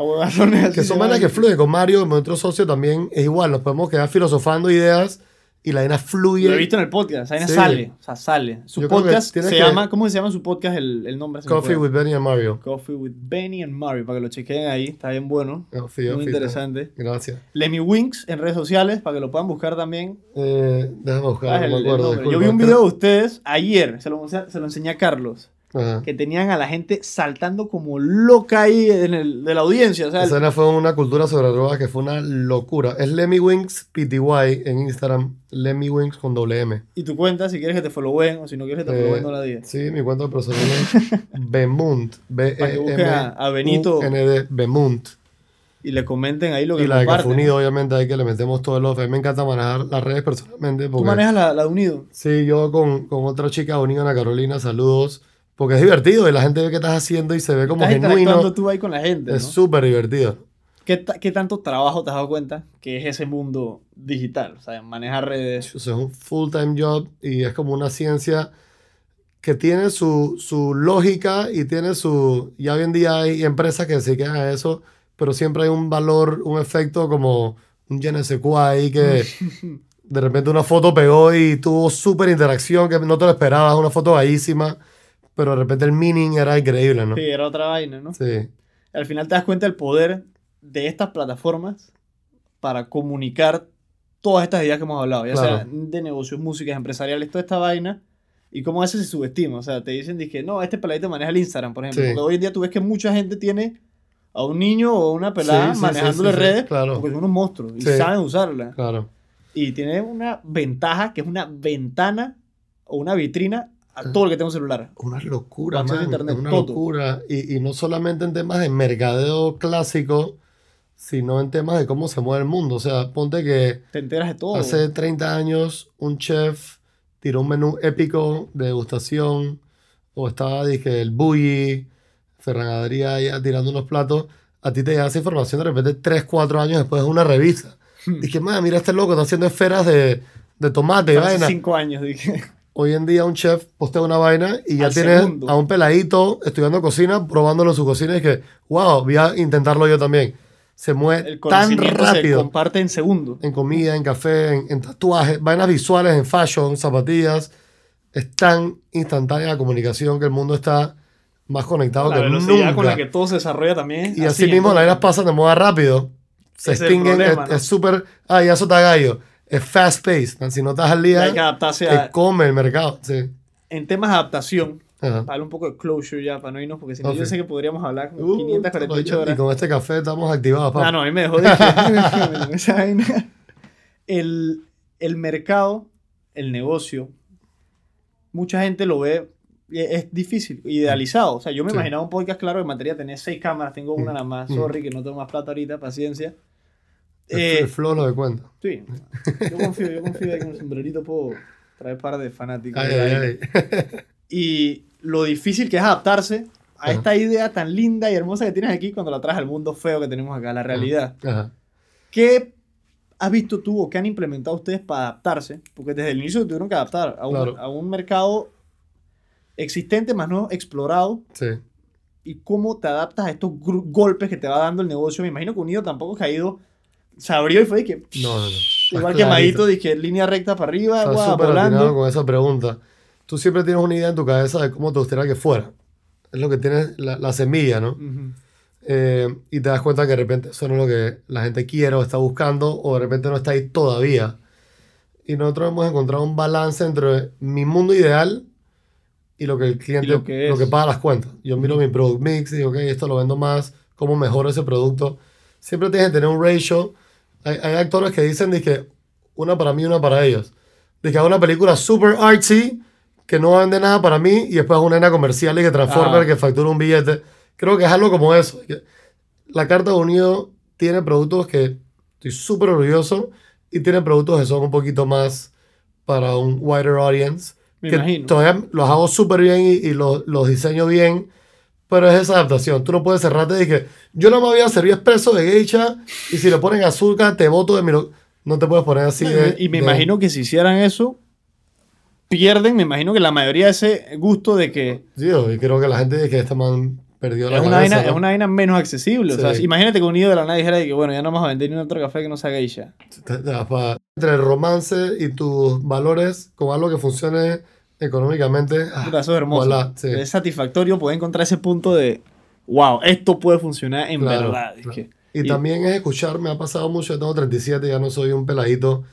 Que son van. que fluyen. Con Mario, otro socio también es igual. Nos podemos quedar filosofando ideas y la vaina fluye. Lo he visto en el podcast, vaina Sí. sale, o sea, sale. Su Yo podcast se que- llama, ¿cómo se llama su podcast? El, el nombre Coffee with Benny and Mario. Coffee with Benny and Mario, para que lo chequen ahí, está bien bueno. Coffee, Muy coffee, interesante. Gracias. Lemmy Winks en redes sociales, para que lo puedan buscar también. Eh, déjame buscar, Ah, no el- me acuerdo. Yo vi un video de ustedes ayer, se lo, se lo enseñé a Carlos, Ajá. que tenían a la gente saltando como loca ahí en el, de la audiencia. O sea, Esa vaina fue una cultura sobre drogas que fue una locura. Es Lemmy Wings PTY en Instagram. Lemmy Wings con doble M. y tu cuenta, si quieres que te followen o si no quieres que te Eh, followen, no la digas. Sí, mi cuenta personal es Bemunt. b e busquen a- Benito. n d Bemunt. Y le comenten ahí lo que Y la de comparten. Café Unido, obviamente, ahí que le metemos todo el off. A mí me encanta manejar las redes personalmente. Tú manejas la, la de Unido. Sí, yo con, con otra chica unida, Ana Carolina, saludos. Porque es divertido y la gente ve qué estás haciendo y se ve como Estás genuino. tú ahí con la gente, Es ¿no? súper divertido. ¿Qué, qué tanto trabajo te has dado cuenta que es ese mundo digital? O sea, manejar redes. O sea, es un full-time job y es como una ciencia que tiene su, su lógica y tiene su... Ya hoy en día hay empresas que se dedican a eso, pero siempre hay un valor, un efecto como un je ahí que de repente una foto pegó y tuvo súper interacción que no te lo esperabas, una foto bellísima, pero de repente el meaning era increíble, ¿no? Sí, era otra vaina, ¿no? Sí, Al final te das cuenta del poder de estas plataformas para comunicar todas estas ideas que hemos hablado, ya Claro. sea de negocios, músicas, empresariales, toda esta vaina. Y cómo veces se subestima. O sea, te dicen que no, este peladito maneja el Instagram, por ejemplo. Sí. Porque hoy en día tú ves que mucha gente tiene a un niño o una pelada Sí, sí, manejándole redes claro. porque son unos monstruos y saben usarla. claro. Y tiene una ventaja que es una ventana o una vitrina a todo el que tenga un celular. Una locura, man, internet, una todo. locura. Y, y no solamente en temas de mercadeo clásico, sino en temas de cómo se mueve el mundo. O sea, ponte que Te enteras de todo. hace 30 años un chef tiró un menú épico de degustación, o estaba, dije, el bully, Ferran Adrià tirando unos platos. A ti te llega esa información de repente 3, 4 años después de una revista. Hmm. Dije, mira este loco, está haciendo esferas de, de tomate Hace vaina. cinco años, dije. Hoy en día un chef postea una vaina y ya tiene segundo. a un peladito estudiando cocina, probándolo en su cocina y que, wow, voy a intentarlo yo también. Se mueve El tan se rápido comparte en segundos. en comida, en café, en, en tatuajes, vainas visuales, en fashion, zapatillas. Es tan instantánea la comunicación que el mundo está más conectado La que nunca. con la que todo se desarrolla también. Y así mismo las vainas pasan de moda rápido. Se es extinguen, es súper... Ah, ya eso está gallo. Es fast paced. Si no estás al día, Hay que adaptarse te a, come el mercado. Sí. en temas de adaptación. Ajá. Para un poco de closure ya, para no irnos, porque si no, Ok. yo sé que podríamos hablar como Uh, 548 y horas. con este café estamos activados, papá. Ah, no, a mí me dejó de. El, el mercado, el negocio, mucha gente lo ve, y es difícil, idealizado. O sea, yo me Sí. imaginaba un podcast, claro, en materia tenía seis cámaras, tengo una nada más, Mm. sorry, que no tengo más plata ahorita, paciencia. El, Eh, el flow lo de cuenta. sí, yo confío, yo confío que con el sombrerito puedo traer par de fanáticos. Ay, de ay. Y lo difícil que es adaptarse a Ajá. esta idea tan linda y hermosa que tienes aquí cuando la traes al mundo feo que tenemos acá, la realidad. Ajá. ¿Qué has visto tú o qué han implementado ustedes para adaptarse? Porque desde el inicio tuvieron que adaptar a un, Claro. a un mercado existente, más no explorado. Sí. ¿Y cómo te adaptas a estos golpes que te va dando el negocio? Me imagino que Unido tampoco ha caído, se abrió y fue de que, No, no, no. igual quemadito, que línea recta para arriba, Estás guau, súper atinado con esa pregunta. Tú siempre tienes una idea en tu cabeza de cómo te gustaría que fuera. Es lo que tienes, la, la semilla, ¿no? Ujú. Eh, y te das cuenta que de repente eso no es lo que la gente quiere o está buscando, o de repente no está ahí todavía. Y nosotros hemos encontrado un balance entre mi mundo ideal y lo que el cliente, Y lo que es. paga las cuentas. Yo miro mi product mix y digo, ok, esto lo vendo más, cómo mejoro ese producto. Siempre tienes que tener un ratio. Hay, hay actores que dicen, dije, una para mí una para ellos. Dije, hago una película super artsy que no vende nada para mí y después hago una nena comercial y que Transformer Ah. que factura un billete. Creo que es algo como eso. La Carta de Unido tiene productos que estoy súper orgulloso y tiene productos que son un poquito más para un wider audience. Me que imagino. todavía los hago súper bien y, y los, los diseño bien, pero es esa adaptación. Tú no puedes cerrarte y que yo no me voy a servir expreso de geisha y si le ponen azúcar te boto de mi... lo-". No te puedes poner así de... y me de- imagino que si hicieran eso, pierden, me imagino que la mayoría de ese gusto de que Sí, y creo que la gente dice que este man perdió la es una, cabeza, vaina, ¿no? es una vaina menos accesible. O sea, imagínate que un nido de la nada dijera de que, bueno, ya no vamos a vender ni otro café que no sea geisha. Entre el romance y tus valores con algo que funcione económicamente. ah, eso es hermoso. voilà, sí. Es satisfactorio poder encontrar ese punto de, wow, esto puede funcionar en Claro, verdad. Es claro. que- Y, y- también es escuchar, me ha pasado mucho, yo tengo 37, ya no soy un peladito,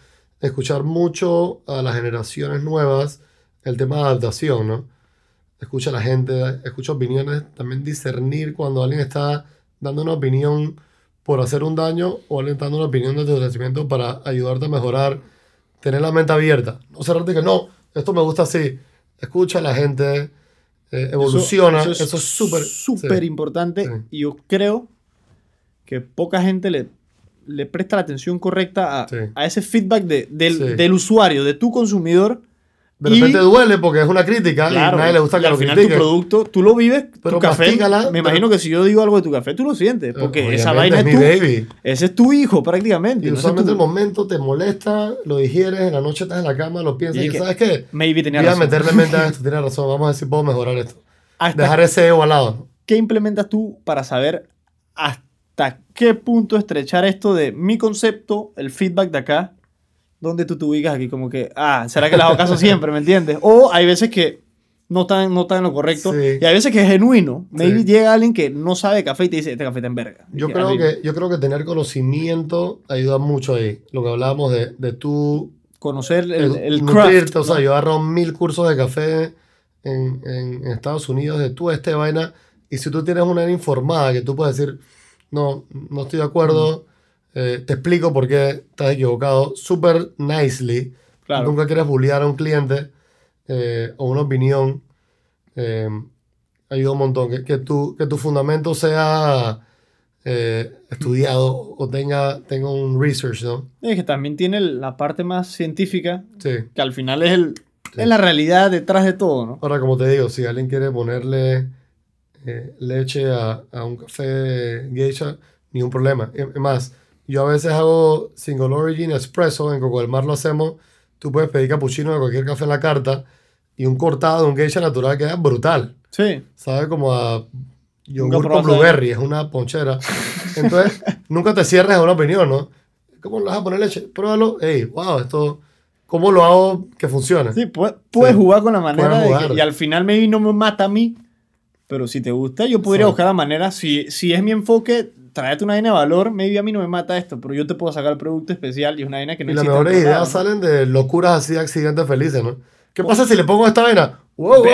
escuchar mucho a las generaciones nuevas el tema de adaptación, ¿no? Escucha a la gente, escucha opiniones, también discernir cuando alguien está dando una opinión por hacer un daño o alguien está dando una opinión de tu crecimiento para ayudarte a mejorar, tener la mente abierta, no cerrarte que no, esto me gusta así, escucha a la gente, eh, evoluciona, eso, es súper súper sí. importante Sí. y yo creo que poca gente le, le presta la atención correcta a, Sí. a ese feedback de- del, del usuario, de tu consumidor. De y- repente duele porque es una crítica y a nadie le gusta y que al lo final critiquen. tu producto, tú lo vives, Pero tu café. mastícala, me pero- imagino que si yo digo algo de tu café, tú lo sientes, porque Obviamente, esa vaina es, mi tu, baby. ese es tu hijo prácticamente. Y no es usualmente el momento te molesta, lo digieres, en la noche estás en la cama, lo piensas Y y, que- ¿sabes qué? Maybe tenía Voy a razón. meterle mente a esto, tienes razón, vamos a ver si puedo mejorar esto. Hasta Dejar ese ego al lado. ¿Qué implementas tú para saber hasta qué punto estrechar esto de mi concepto, el feedback de acá, donde tú te ubicas aquí? Como que, ah, ¿será que le hago caso siempre? ¿Me entiendes? O hay veces que no están, no en lo correcto Sí. y hay veces que es genuino. Maybe Sí. llega alguien que no sabe de café y te dice, este café está en verga. Yo creo, que, yo creo que tener conocimiento ayuda mucho ahí. Lo que hablábamos de, de tú Conocer el, el nutrirte, craft. O sea, ¿no? yo agarro mil cursos de café en, en- en Estados Unidos de tú este vaina. Y si tú tienes una informada que tú puedes decir, no, no estoy de acuerdo, eh, te explico por qué estás equivocado, súper nicely. Claro. Nunca quieres bullear a un cliente eh, o una opinión. eh, ayuda un montón. Que, que, tu, que tu fundamento sea estudiado o tenga, tenga un research, ¿no? Es que también tiene la parte más científica, Sí. que al final es, el, Sí. es la realidad detrás de todo, ¿no? Ahora, como te digo, si alguien quiere ponerle leche a, a un café geisha, ningún problema. Es más, yo a veces hago single origin espresso, en Coco del Mar lo hacemos. Tú puedes pedir capuchino de cualquier café en la carta y un cortado de un geisha natural queda brutal. Sí. Sabe como a yogur con blueberry, es una ponchera. Entonces, nunca te cierres a una opinión, ¿no? ¿Cómo le vas a poner leche? Pruébalo. Ey, wow, esto, ¿cómo lo hago que funcione? Sí, pu- puedes Sí. jugar con la manera de que- y al final maybe no me mata a mí, pero si te gusta, yo podría Sí. buscar la manera, si, si es mi enfoque, tráete una vaina de valor, maybe a mí no me mata esto, pero yo te puedo sacar el producto especial y es una vaina que no y las mejores ideas ¿no? salen de locuras así, accidentes felices, ¿no? ¿Qué pasa si le pongo esta vaina? ¡Wow, wow, wow!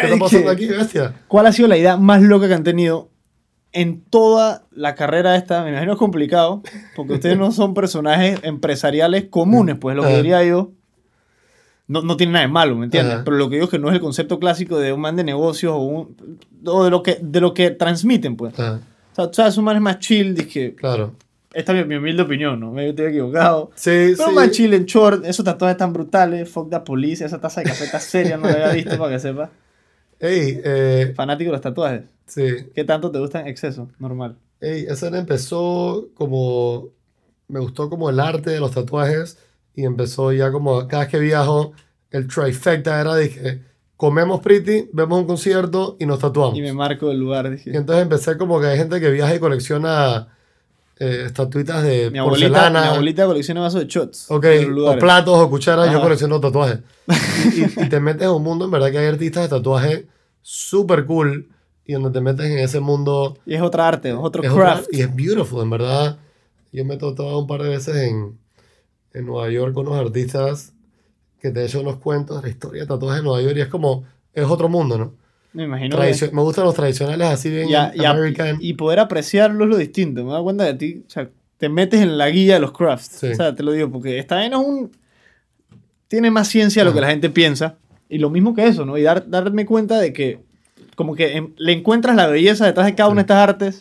¿Qué está pasando aquí, bestia? ¿Cuál ha sido la idea más loca que han tenido en toda la carrera esta? Me imagino es complicado, porque ustedes no son personajes empresariales comunes, pues lo que Ajá. diría yo. No, no tiene nada de malo, ¿me entiendes? Ajá. Pero lo que digo es que no es el concepto clásico de un man de negocios o, un- o de, lo que, de lo que transmiten, pues. Ah, O sea, man es más chill, dije, claro. esta es mi, mi humilde opinión, ¿no? Me estoy equivocado. Sí, Pero sí. más chill en short, esos tatuajes tan brutales, fuck the police, esa taza de café está seria, no la había visto para que sepa. Ey, eh, Fanático de los tatuajes. sí. ¿Qué tanto te gustan en exceso? Normal. Ey, esa empezó como. Me gustó como el arte de los tatuajes. Y empezó ya como. Cada vez que viajo, el trifecta era: dije, comemos pretty, vemos un concierto y nos tatuamos. Y me marco el lugar, Y dije. entonces empecé como que hay gente que viaja y colecciona eh, estatuitas de Mi abuelita, porcelana. mi abuelita colecciona vasos de shots. Ok, o platos o cucharas, yo Ajá. colecciono tatuajes. Y, y- y te metes en un mundo, en verdad, que hay artistas de tatuaje súper cool. Y donde te metes en ese mundo. Y es otra arte, es otro es otra- craft. y es beautiful, en verdad. Yo me he tatuado un par de veces en, en Nueva York con unos artistas que te he hecho unos cuentos de la historia de tatuajes en Nueva York. Y es como, es otro mundo, ¿no? Me imagino. Tradicio- que- me gustan los tradicionales así bien y, a- y a- American. y poder apreciarlo es lo distinto. Me da cuenta de ti. O sea, te metes en la guía de los crafts. Sí. O sea, te lo digo, porque esta vaina es un. Tiene más ciencia de lo que la gente piensa. Y lo mismo que eso, ¿no? Y dar, darme cuenta de que, como que em- le encuentras la belleza detrás de cada una de estas artes.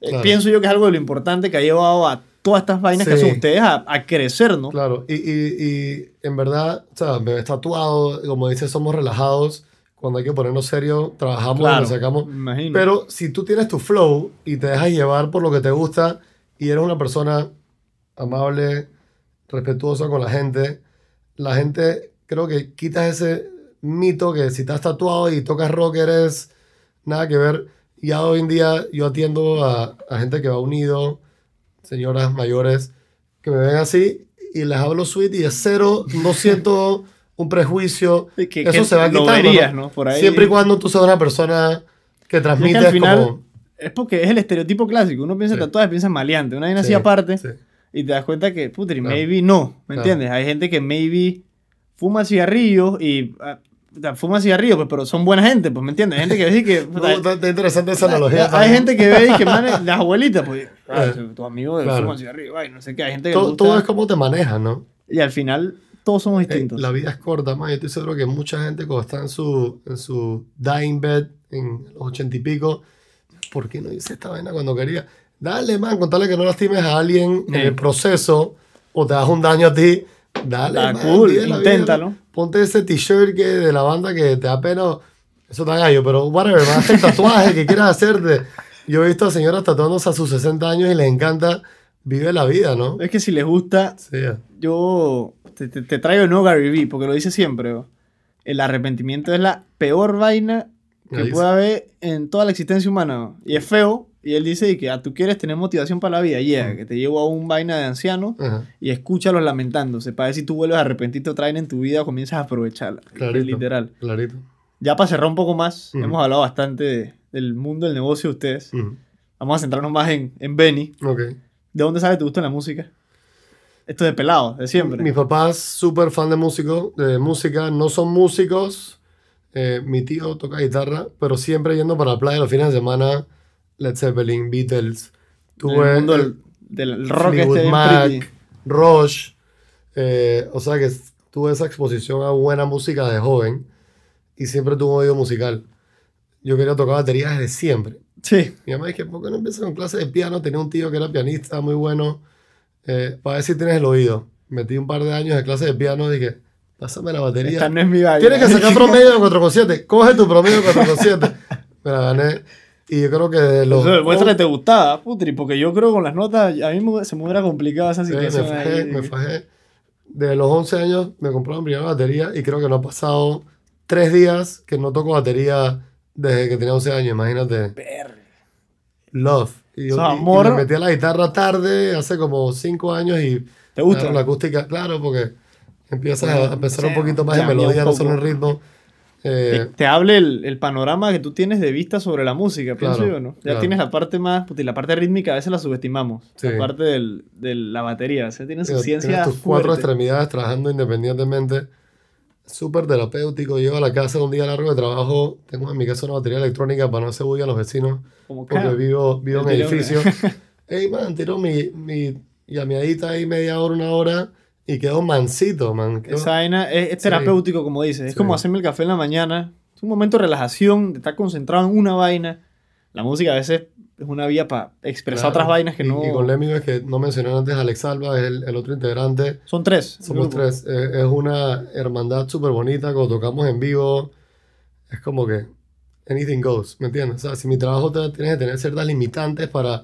Eh, Claro. Pienso yo que es algo de lo importante que ha llevado a todas estas vainas que Sí. hacen ustedes a, a crecer, ¿no? Claro, y, y, y en verdad, o sea, me he tatuado, como dices, somos relajados. Cuando hay que ponernos serio, trabajamos y Claro, nos sacamos. imagino. Pero si tú tienes tu flow y te dejas llevar por lo que te gusta y eres una persona amable, respetuosa con la gente, la gente creo que quitas ese mito que si estás tatuado y tocas rock eres nada que ver. Ya hoy en día yo atiendo a, a gente que va unido, señoras mayores, que me ven así y les hablo sweet y es cero, no siento un prejuicio. Que- Eso se va quitando. ¿no? ¿no? Por ahí. Siempre y cuando tú seas una persona que Y es que final como... es porque es el estereotipo clásico. Uno piensa en Sí. tatuajes, piensa en maleante. Una vaina así Sí, aparte. sí. Y te das cuenta que, putri, Claro. maybe no. ¿Me Claro. entiendes? Hay gente que maybe fuma cigarrillos y. ah, puta, fuma cigarrillos, pues, pero son buena gente, pues, ¿me entiendes? Hay gente que ve que. puta, No, está, interesante esa analogía. hay gente que ve y que manes, las abuelitas, pues. ah, Eh, tu amigo claro. fuma cigarrillos, ay, no sé qué. Hay gente que. todo, gusta- todo es como te manejas, ¿no? Y al final, todos somos Eh, distintos. la vida es corta, man. Yo estoy seguro que mucha gente cuando está en su, en su dying bed, en los ochenta y pico, ¿por qué no hice esta vaina cuando quería? Dale, man, contarle que no lastimes a alguien en Eh. el proceso o te das un daño a ti. Dale, Está man, cool, vida. inténtalo. Ponte ese t-shirt que de la banda que te da pena. Eso está gallo, pero whatever, haz el tatuaje que quieras hacerte. Yo he visto a señoras tatuándose a sus 60 años y les encanta. Vive la vida, ¿no? Es que si les gusta, Sí, yo te, te- te traigo el nuevo Gary Vee, porque lo dice siempre. bro. El arrepentimiento es la peor vaina que puede haber en toda la existencia humana. bro. Y es feo. Y él dice que ah, tú quieres tener motivación para la vida. Yeah, que te llevo a un vaina de anciano Ajá. y escúchalos lamentándose. Para ver si tú vuelves a arrepentirte otra vez en tu vida o comienzas a aprovecharla. Clarito. Literal. Clarito. Ya para cerrar un poco más, hemos hablado bastante de- del mundo del negocio de ustedes. Vamos a centrarnos más en, en Benny. ¿De dónde sale tu gusto en la música? Esto de pelado, de siempre. Mi papá es súper fan de, músico, de música. No son músicos. Eh, mi tío toca guitarra, pero siempre yendo para la playa los fines de semana. Led Zeppelin, Beatles. Tuve el mundo el- del, rock este Mac. Rush. eh, o sea que tuve esa exposición a buena música de joven y siempre tuve un oído musical. Yo quería tocar batería desde siempre. Sí. Mi mamá dice, ¿por qué no empiezas con clases de piano? Tenía un tío que era pianista muy bueno. Eh, para ver si tienes el oído. Metí un par de años de clases de piano y dije, pásame la batería. Esta no es mi vaina. Tienes que sacar promedio de 4,7. Coge tu promedio de 4,7. Me la gané. Y yo creo que los... Eso demuestra que te gustaba, putri, porque yo creo que con las notas a mí me- se me hubiera complicado esa Sí, me situación. fajé, ahí. me fajé. De los 11 años me compré mi primera batería y creo que no ha pasado tres días que no toco batería desde que tenía 11 años, imagínate. Love. Y, yo, O sea, y- y amor. le metí a la guitarra tarde, hace como cinco años y... ¿Te gusta? claro, la acústica, claro, porque empiezas a, a pensar un Sí, poquito más en un melodía, no solo en ritmo. Te, Eh, te hable el, el panorama que tú tienes de vista sobre la música, pienso Claro, yo, ¿no? Ya claro. tienes la parte más, puta, y la parte rítmica a veces la subestimamos. Sí. La parte del- de la batería, o sea, tiene su Tienes ciencia tus cuatro fuerte. extremidades trabajando independientemente. Súper terapéutico. Llego a la casa un día largo de trabajo. Tengo en mi casa una batería electrónica para no hacer bulla a los vecinos. Como Porque que- vivo, vivo en edificio. Ey, man, tiro mi, mi llameadita ahí media hora, una hora. Y quedo mansito, man. Quedo- Esa vaina es, es terapéutico, como dices. Es Sí. como hacerme el café en la mañana. Es un momento de relajación, de estar concentrado en una vaina. La música a veces es una vía para expresar Claro. otras vainas que y, no... Y con Lemmy, que no mencioné antes, Alex Alba es el, el otro integrante. Son tres. Somos tres. Eh, es una hermandad súper bonita. Cuando tocamos en vivo, es como que anything goes, ¿me entiendes? O sea, si mi trabajo te, tienes que tener ciertas limitantes para,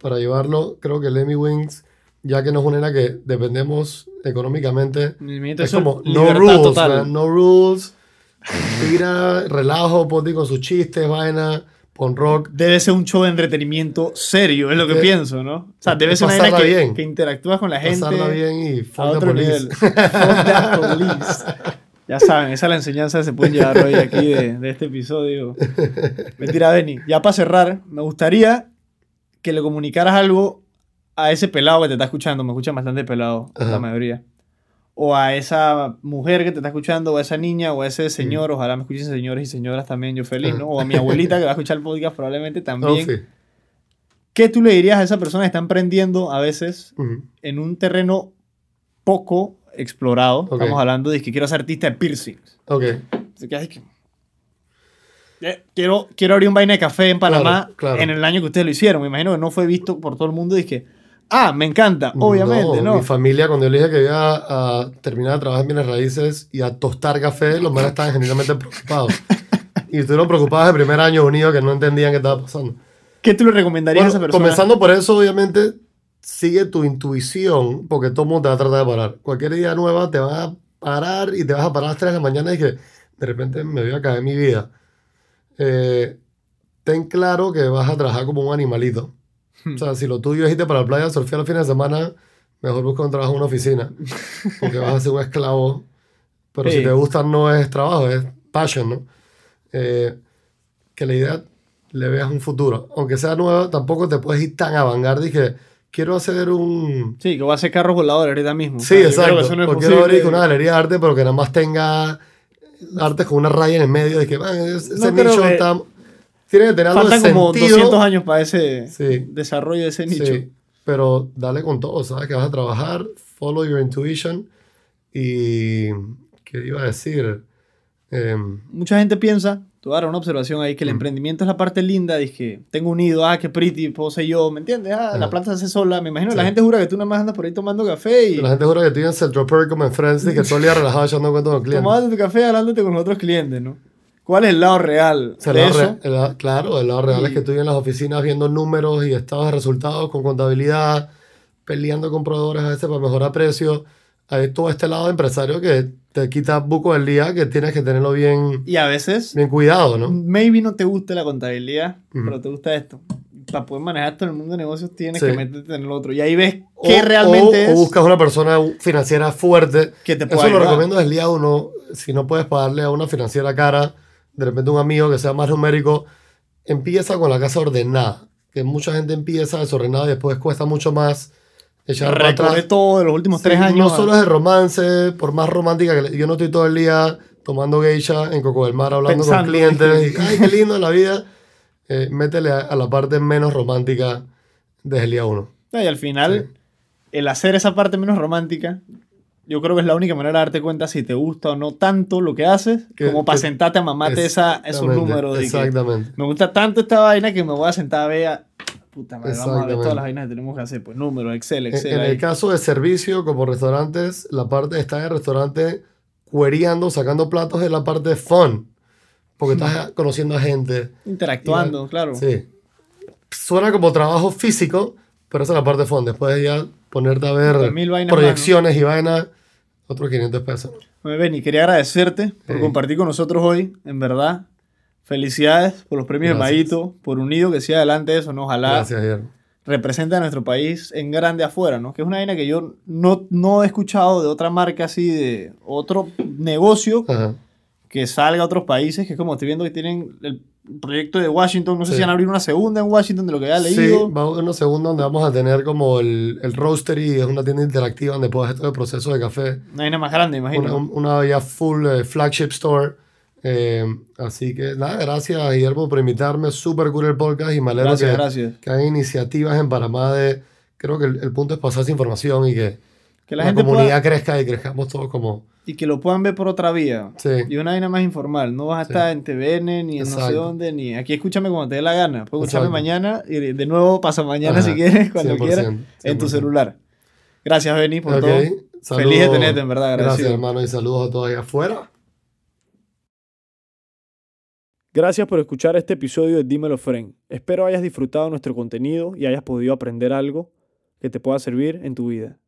para llevarlo, creo que Lemmy Wings, ya que no es una era que dependemos económicamente, Mi mente es eso como no rules, total. man, no rules. Tira, relajo, Poti con sus chistes, vaina, pon rock. Debe ser un show de entretenimiento serio, es lo que pienso, ¿no? O sea, debe ser una vaina que, bien. que interactúas con la gente Pasarla bien y a fuck the otro police. nivel. Fuck police. Ya saben, esa es la enseñanza que se pueden llevar hoy aquí de, de este episodio. Mentira, Benny. Ya para cerrar, me gustaría que le comunicaras algo a ese pelado que te está escuchando. Me escuchan bastante pelado, la Ajá. mayoría. O a esa mujer que te está escuchando, o a esa niña, o a ese señor. Mm. Ojalá me escuchen señores y señoras también, yo feliz, ¿no? O a mi abuelita que va a escuchar el podcast probablemente Oh, también. sí. ¿Qué tú le dirías a esa persona que está emprendiendo a veces Ujú. en un terreno poco explorado? Ok. Estamos hablando de que quiero ser artista de piercings. Ok, Así que, que- Eh, Quiero, quiero abrir un vaina de café en Panamá Claro, claro. en el año que ustedes lo hicieron. Me imagino que no fue visto por todo el mundo y que, ah, me encanta, obviamente, ¿no? Mi familia, cuando yo le dije que iba a terminar de trabajar en bienes raíces y a tostar café, los manes estaban genuinamente preocupados. y estuvieron preocupados el primer año unido que no entendían qué estaba pasando. ¿Qué tú le recomendarías Bueno, a esa persona? comenzando por eso, obviamente, sigue tu intuición, porque todo el mundo te va a tratar de parar. Cualquier día nueva te va a parar y te vas a parar a las 3 de la mañana y que de repente me voy a caer mi vida. Eh, ten claro que vas a trabajar como un animalito. O sea, si lo tuyo es irte para la playa surfear los fines de semana, mejor busca un trabajo en una oficina. Porque vas a ser un esclavo. Pero Sí. si te gusta, no es trabajo, es passion, ¿no? Eh, que la idea le veas un futuro. Aunque sea nueva, tampoco te puedes ir tan a vanguardia y que quiero hacer un... Sí, que voy a hacer carros voladores ahorita mismo. Sí, O sea, exacto. que eso no es o quiero abrir una galería de arte, pero que nada más tenga arte con una raya en el medio de que, man, es- ese No nicho que- está... Tiene que tener algo Faltan de como sentido. 200 años para ese Sí. desarrollo de ese nicho. Sí, pero dale con todo, ¿sabes? Que vas a trabajar, follow your intuition y... ¿Qué iba a decir? Em, Mucha gente piensa, a dar una observación ahí, que el Mm. emprendimiento es la parte linda, dije, tengo un nido, ah, qué pretty, puedo ser yo, ¿me entiendes? Ah, la Ajá. planta se hace sola. Me imagino que la Sí. gente jura que tú nada más andas por ahí tomando café y la gente jura que tienes Central Perk como en Friends y que todo el día relajado echando cuentos con los clientes. tomándote tu café hablándote con los otros clientes, ¿no? ¿Cuál es el lado real O sea, de el lado eso? re- el claro, el lado real Y- es que tú en las oficinas viendo números y estados de resultados con contabilidad, peleando con proveedores a veces para mejorar precios. Hay todo este lado empresario que te quita buco del día, que tienes que tenerlo bien, Y a veces, bien cuidado, ¿no? maybe no te gusta la contabilidad, Ujú. pero te gusta esto. Para poder manejar todo el mundo de negocios tienes Sí. que meterte en el otro. Y ahí ves O- qué realmente o, es o buscas una persona financiera fuerte. que te Eso puede lo ayudar. recomiendo desde el día uno. Si no puedes pagarle a una financiera cara, de repente un amigo que sea más numérico, empieza con la casa ordenada. Que mucha gente empieza desordenada y después cuesta mucho más echar para atrás. todo de los últimos Sí, tres años. No solo es de romance, por más romántica que le- yo no estoy todo el día tomando geisha en Coco del Mar hablando Pensando. con clientes y ay qué lindo la vida. Eh, métele a, a la parte menos romántica desde el día uno. Y al final, el hacer esa parte menos romántica, yo creo que es la única manera de darte cuenta si te gusta o no tanto lo que haces, Que- como para que- sentarte a mamarte esa, esos números. De Exactamente. me gusta tanto esta vaina que me voy a sentar a ver. a- Puta madre, vamos a ver todas las vainas que tenemos que hacer. Pues números, Excel, En, Excel. en ahí. el caso de servicio, como restaurantes, la parte estar en el restaurante quereando, sacando platos es la parte fun. Porque estás conociendo a gente. Interactuando, claro. Sí. Suena como trabajo físico, pero esa es la parte fun. Después de ya ponerte a ver proyecciones y vainas, otros 500 pesos. Bueno, Benny, quería agradecerte por Sí. compartir con nosotros hoy, en verdad. Felicidades por los premios Gracias. de Maguito, por Unido, que siga adelante eso, ¿no? Ojalá Gracias, Guillermo. represente a nuestro país en grande afuera, ¿no? Que es una vaina que yo no, no he escuchado de otra marca así, de otro negocio Ajá. que salga a otros países, que es como estoy viendo que tienen el proyecto de Washington, no sé Sí. si van a abrir una segunda en Washington de lo que haya Sí, leído. vamos a una segunda donde vamos a tener como el, el roastery, es una tienda interactiva donde puedes hacer todo el proceso de café. Una vaina más grande, imagino. Una, una ya full eh, flagship store. Eh, así que nada, gracias Guillermo por invitarme. Súper cool el podcast y me alegro gracias, que, gracias. que hay iniciativas en Panamá de... Creo que el, el punto es pasar esa información y que, Que la, la, gente comunidad pueda, crezca y crezcamos todos como... y que lo puedan ver por otra vía. Sí, Y una vaina más informal. No vas a Sí. estar en TVN, ni en no sé dónde, ni aquí escúchame cuando te dé la gana. Puedes escucharme mañana y de nuevo pasa mañana Ajá, si quieres, cuando 100%, quieras, en tu 100%. celular. Gracias, Benny, por todo. saludos. Feliz de tenerte, en verdad. Gracias hermano y saludos a todos allá afuera. Gracias por escuchar este episodio de Dímelo Friend. Espero hayas disfrutado nuestro contenido y hayas podido aprender algo que te pueda servir en tu vida.